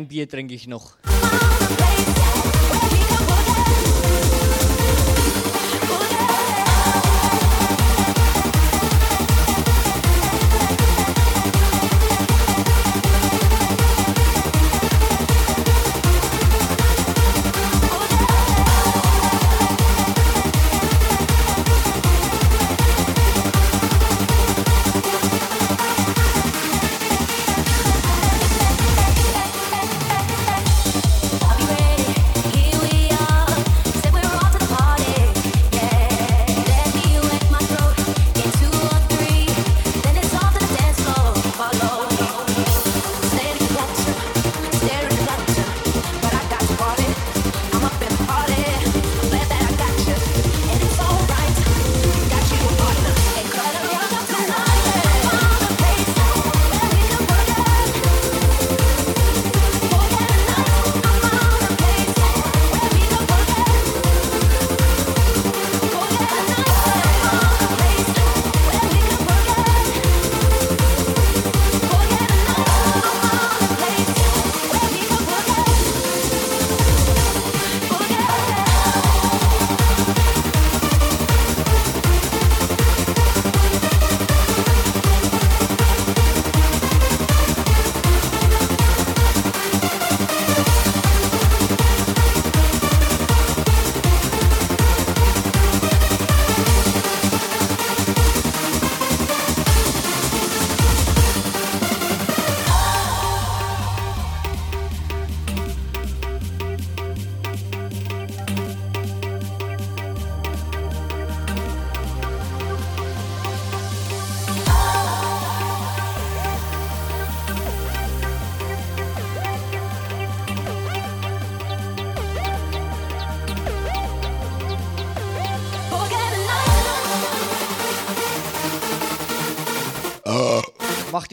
Bier trinke ich noch.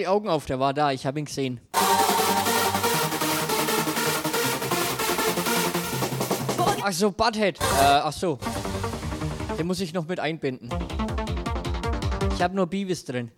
Die Augen auf, der war da, ich habe ihn gesehen. Ach so, Butthead. Äh, ach so. Den muss ich noch mit einbinden. Ich habe nur Beavis drin.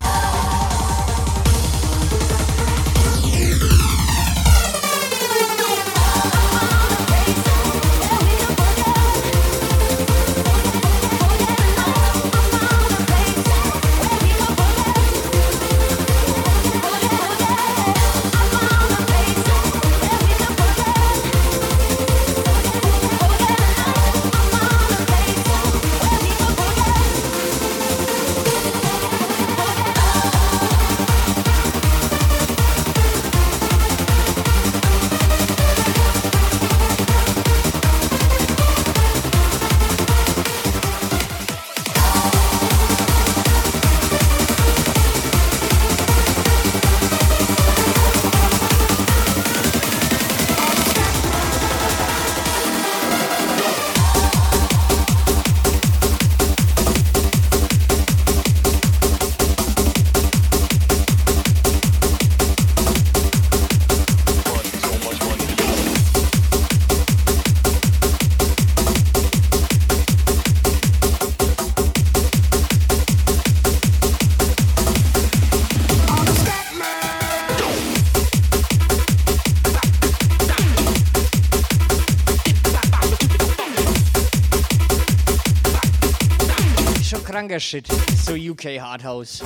Schon kranker Shit. So UK Hardhouse. So,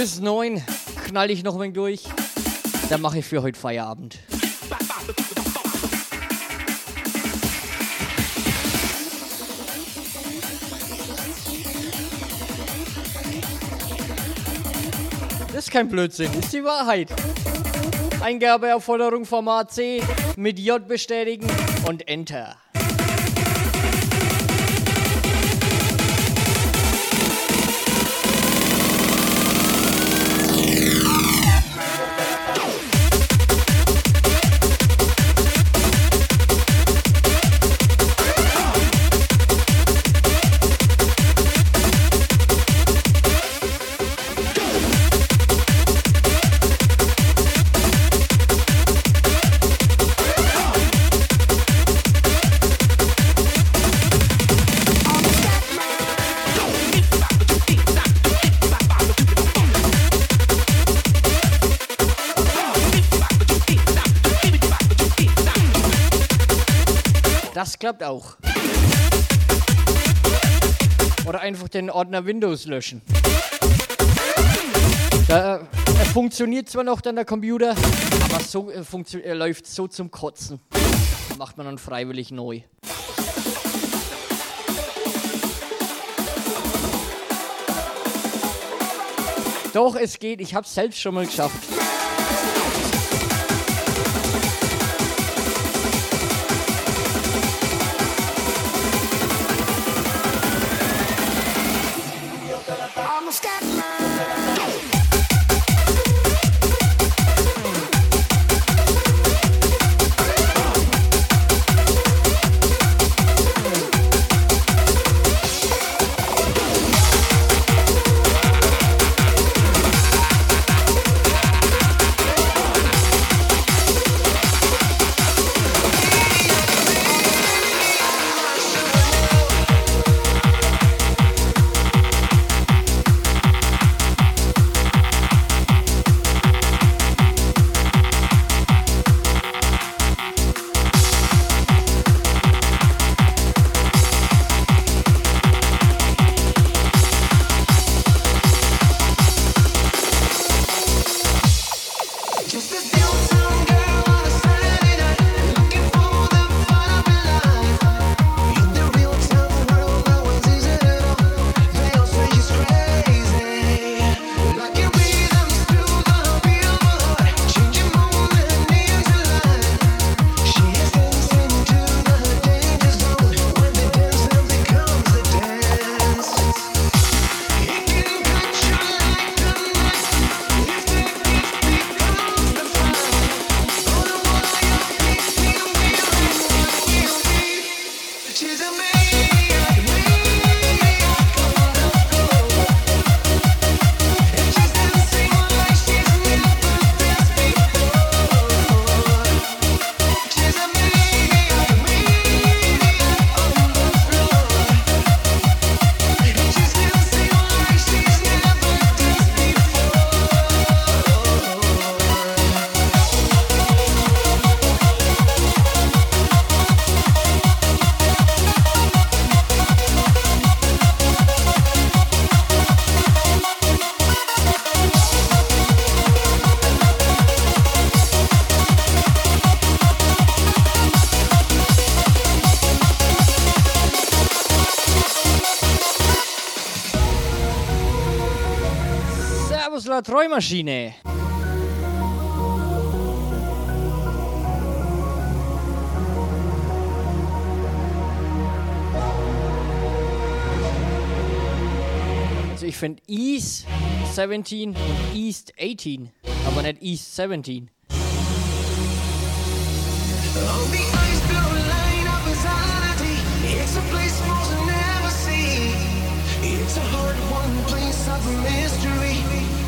bis neun knall ich noch ein wenig durch. Dann mache ich für heute Feierabend. Das ist kein Blödsinn, das ist die Wahrheit. Eingabeaufforderung Format C mit J bestätigen und Enter. Klappt auch. Oder einfach den Ordner Windows löschen. Da, äh, er funktioniert zwar noch dann der Computer, aber so äh, funktio- er läuft so zum Kotzen. Macht man dann freiwillig neu. Doch, es geht. Ich hab's selbst schon mal geschafft. Servus La Träumaschine. Also ich finde East 17 und East 18, aber nicht East 17. On the ice blue line of insanity, it's a place most never see. It's a hard one place of mystery.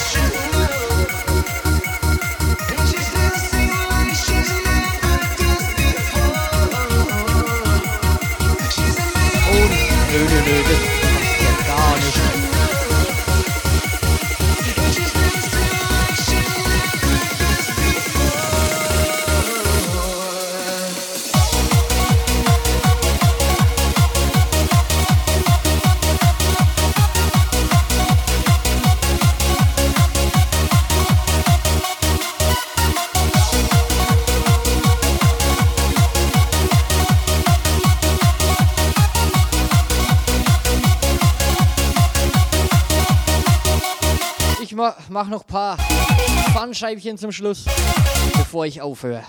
shoes. Pfannscheibchen zum Schluss, bevor ich aufhöre.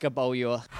Bin 88er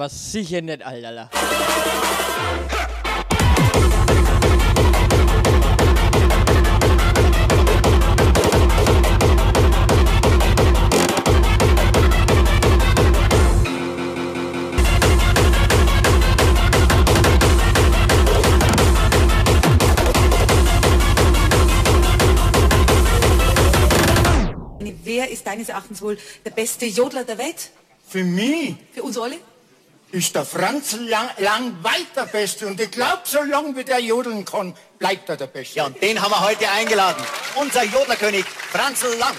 aber sicher nicht, Alter. Wer ist deines Erachtens wohl der beste Jodler der Welt? Für mich? Für uns alle? Franz lang, lang weit der Beste. Und ich glaube, solange wie der jodeln kann, bleibt er der Beste. Ja, und den haben wir heute eingeladen. Unser Jodlerkönig, Franz Lang.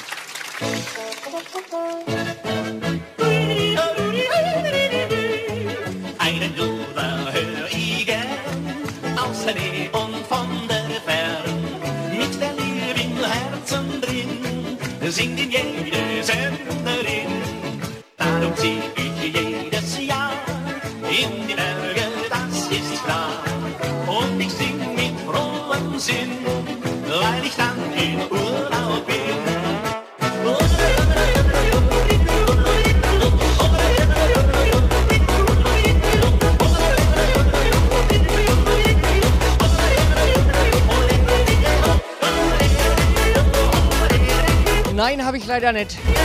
Nein, habe ich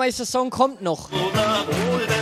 Der Jägermeister-Song kommt noch. oder wohlbekannt.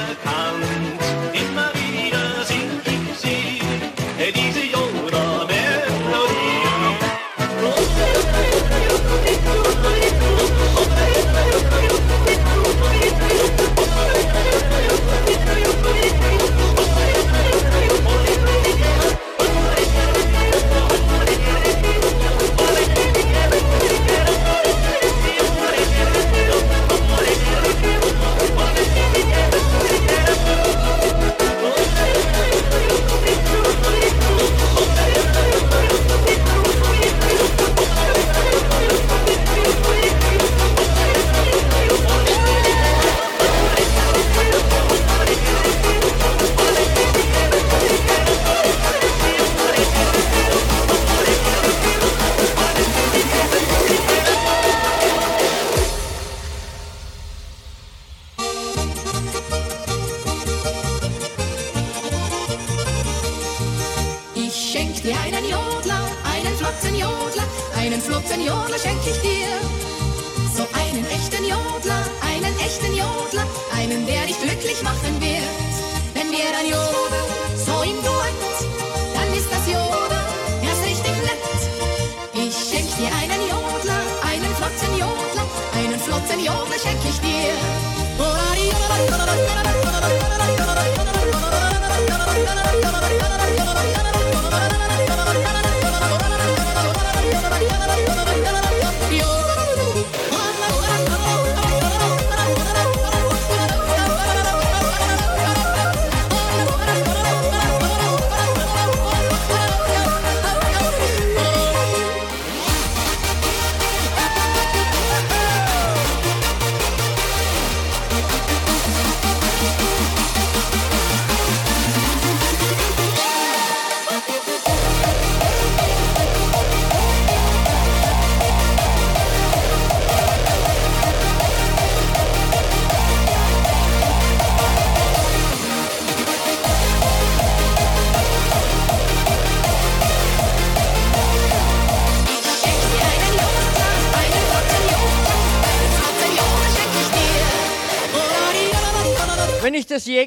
14 Jodler schenk ich dir. So einen echten Jodler, einen echten Jodler, einen, der dich glücklich machen wird. Wenn wir dann jodeln, so im Duett, dann ist das Jodeln erst richtig nett. Ich schenk dir einen Jodler, einen flotten Jodler, einen flotten Jodler schenk ich dir.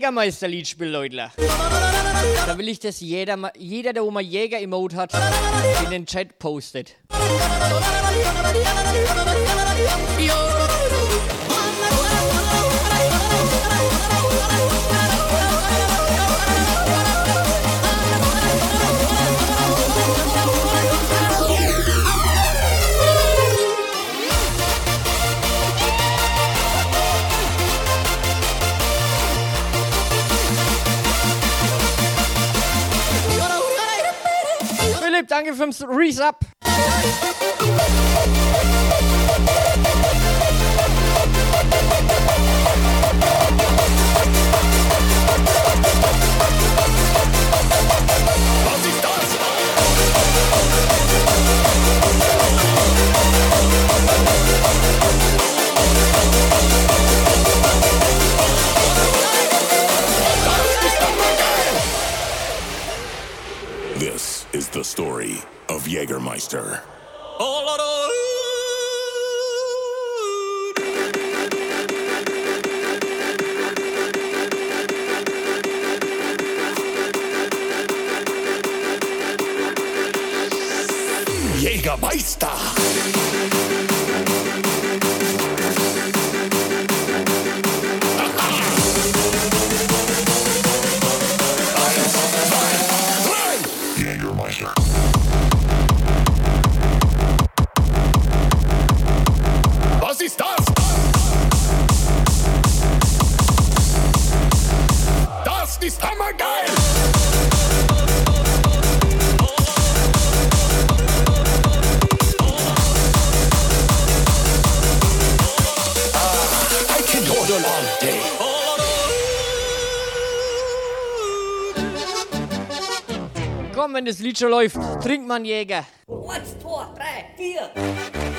Jägermeisterlied spiele, Leute, dann will ich, dass jeder, jeder der Oma Jäger-Emote hat, in den Chat postet. Philipp, danke fürs Resub. Jägermeister. Jägermeister. Jägermeister. Wenn das Lied schon läuft, trinkt man Jäger. Eins, zwei, drei, vier.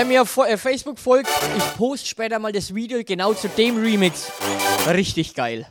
Wer mir auf äh, Facebook folgt, ich poste später mal das Video genau zu dem Remix. Richtig geil.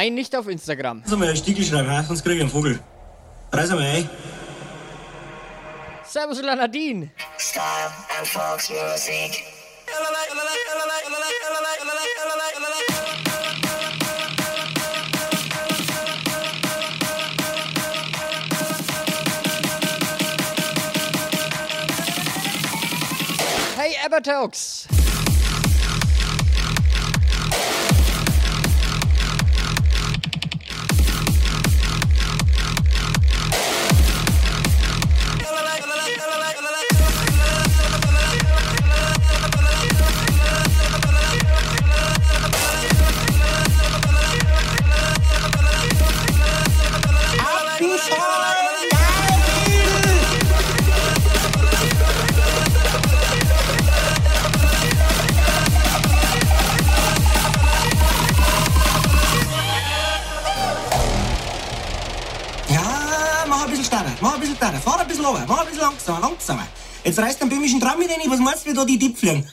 Nein, nicht auf Instagram. Lass mal Stiegel schreiben, sonst krieg ich einen Vogel. Reiß mal ein. Servus Lanadin. Style and folks music. Hey Abertox. Ein schneller. Fahr ein bisschen runter, mach ein bisschen langsamer, langsamer. Jetzt reißt den böhmischen Tram mit rein, was meinst du, wie da die Dipp fliegen?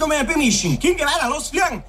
jetzt nochmal ein Beimischung. Kim, geh weiter, los, fliegen!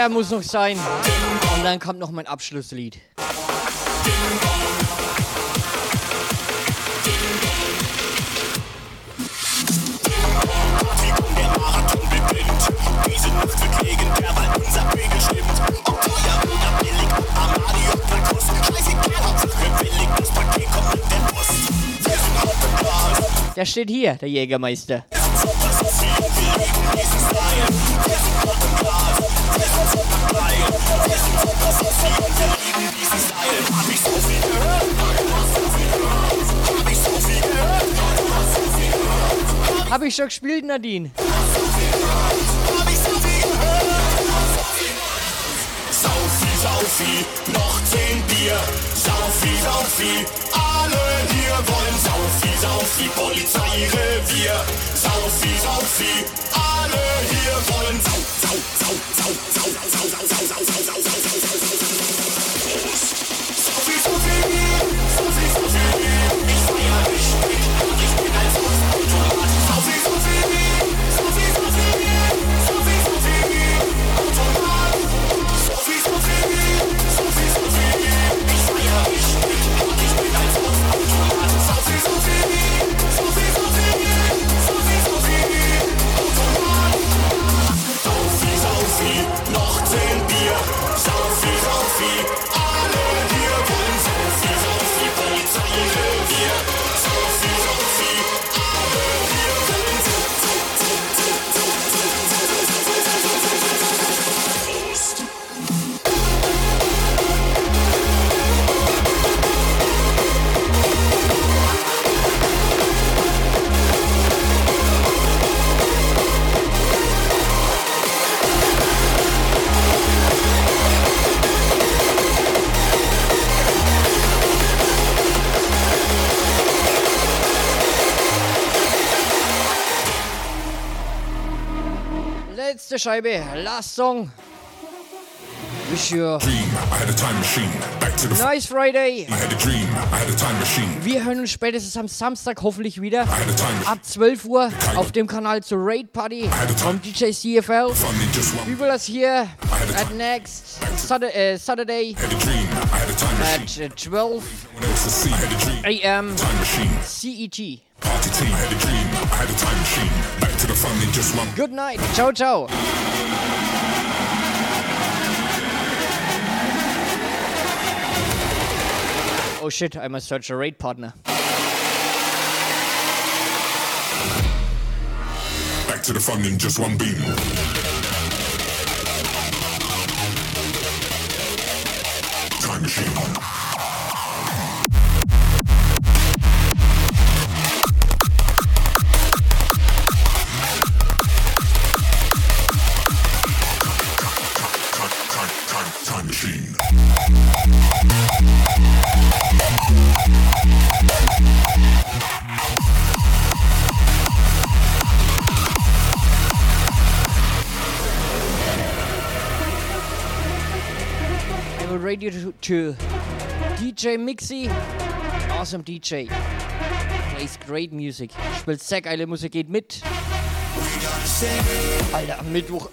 Der muss noch sein. Und dann kommt noch mein Abschlusslied. Diese Nacht wird legendär, weil hab ich schon gespielt, Nadine? Saufi, Saufi, noch zehn Bier. Saufi, Saufi, Hauptsache billig, das Paket kommt mit der Post. Wir sind auf dem Glas. Der steht hier, der Jägermeister. Hab ich schon gespielt, Nadine. Saufi, Saufi, noch zehn Bier. Saufi, Saufi, alle hier wollen Saufi, Saufi, Polizeirevier. Saufi, Saufi, alle hier wollen Sau, Sau, Sau, Sau, Sau, Sau, Sau, Sau, Sau, Sau, Sau, Sau, Sau, Sau, Sau, Sau. Prost. Saufi, Saufi, Saufi, Saufi, ich feier dich mit und ich bin ein feet, on. Letzte Scheibe, last song. Wish you Dream, I had a time machine. Back to the nice Friday. I had a dream, I had a time machine. Wir hören uns spätestens am Samstag hoffentlich wieder. Ab 12 Uhr auf dem Kanal zur Raid Party vom DJ CFL. Will us here at next Saturday, uh, Saturday at uh, 12 a.m. CET. Party team, I had a dream, I had a time machine. Back to the fun in just one. Good night. Ciao, ciao. Oh shit, I must search a raid partner. Back to the fun in just one beam. Radio to, DJ Mixi, awesome DJ. Plays great music. Spielt sehr geile Musik, geht mit. Alter, am Mittwoch.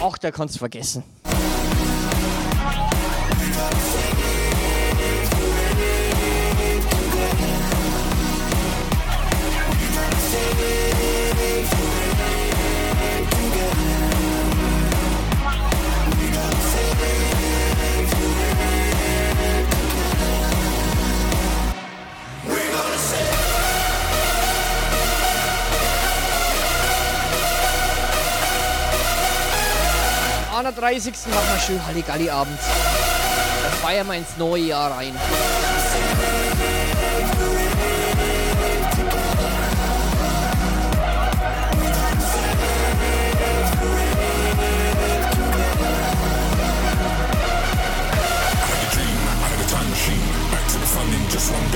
Ach, da kannst du vergessen. Am 31. machen wir schön Halligalli-Abend. Da feiern wir ins neue Jahr rein. just one.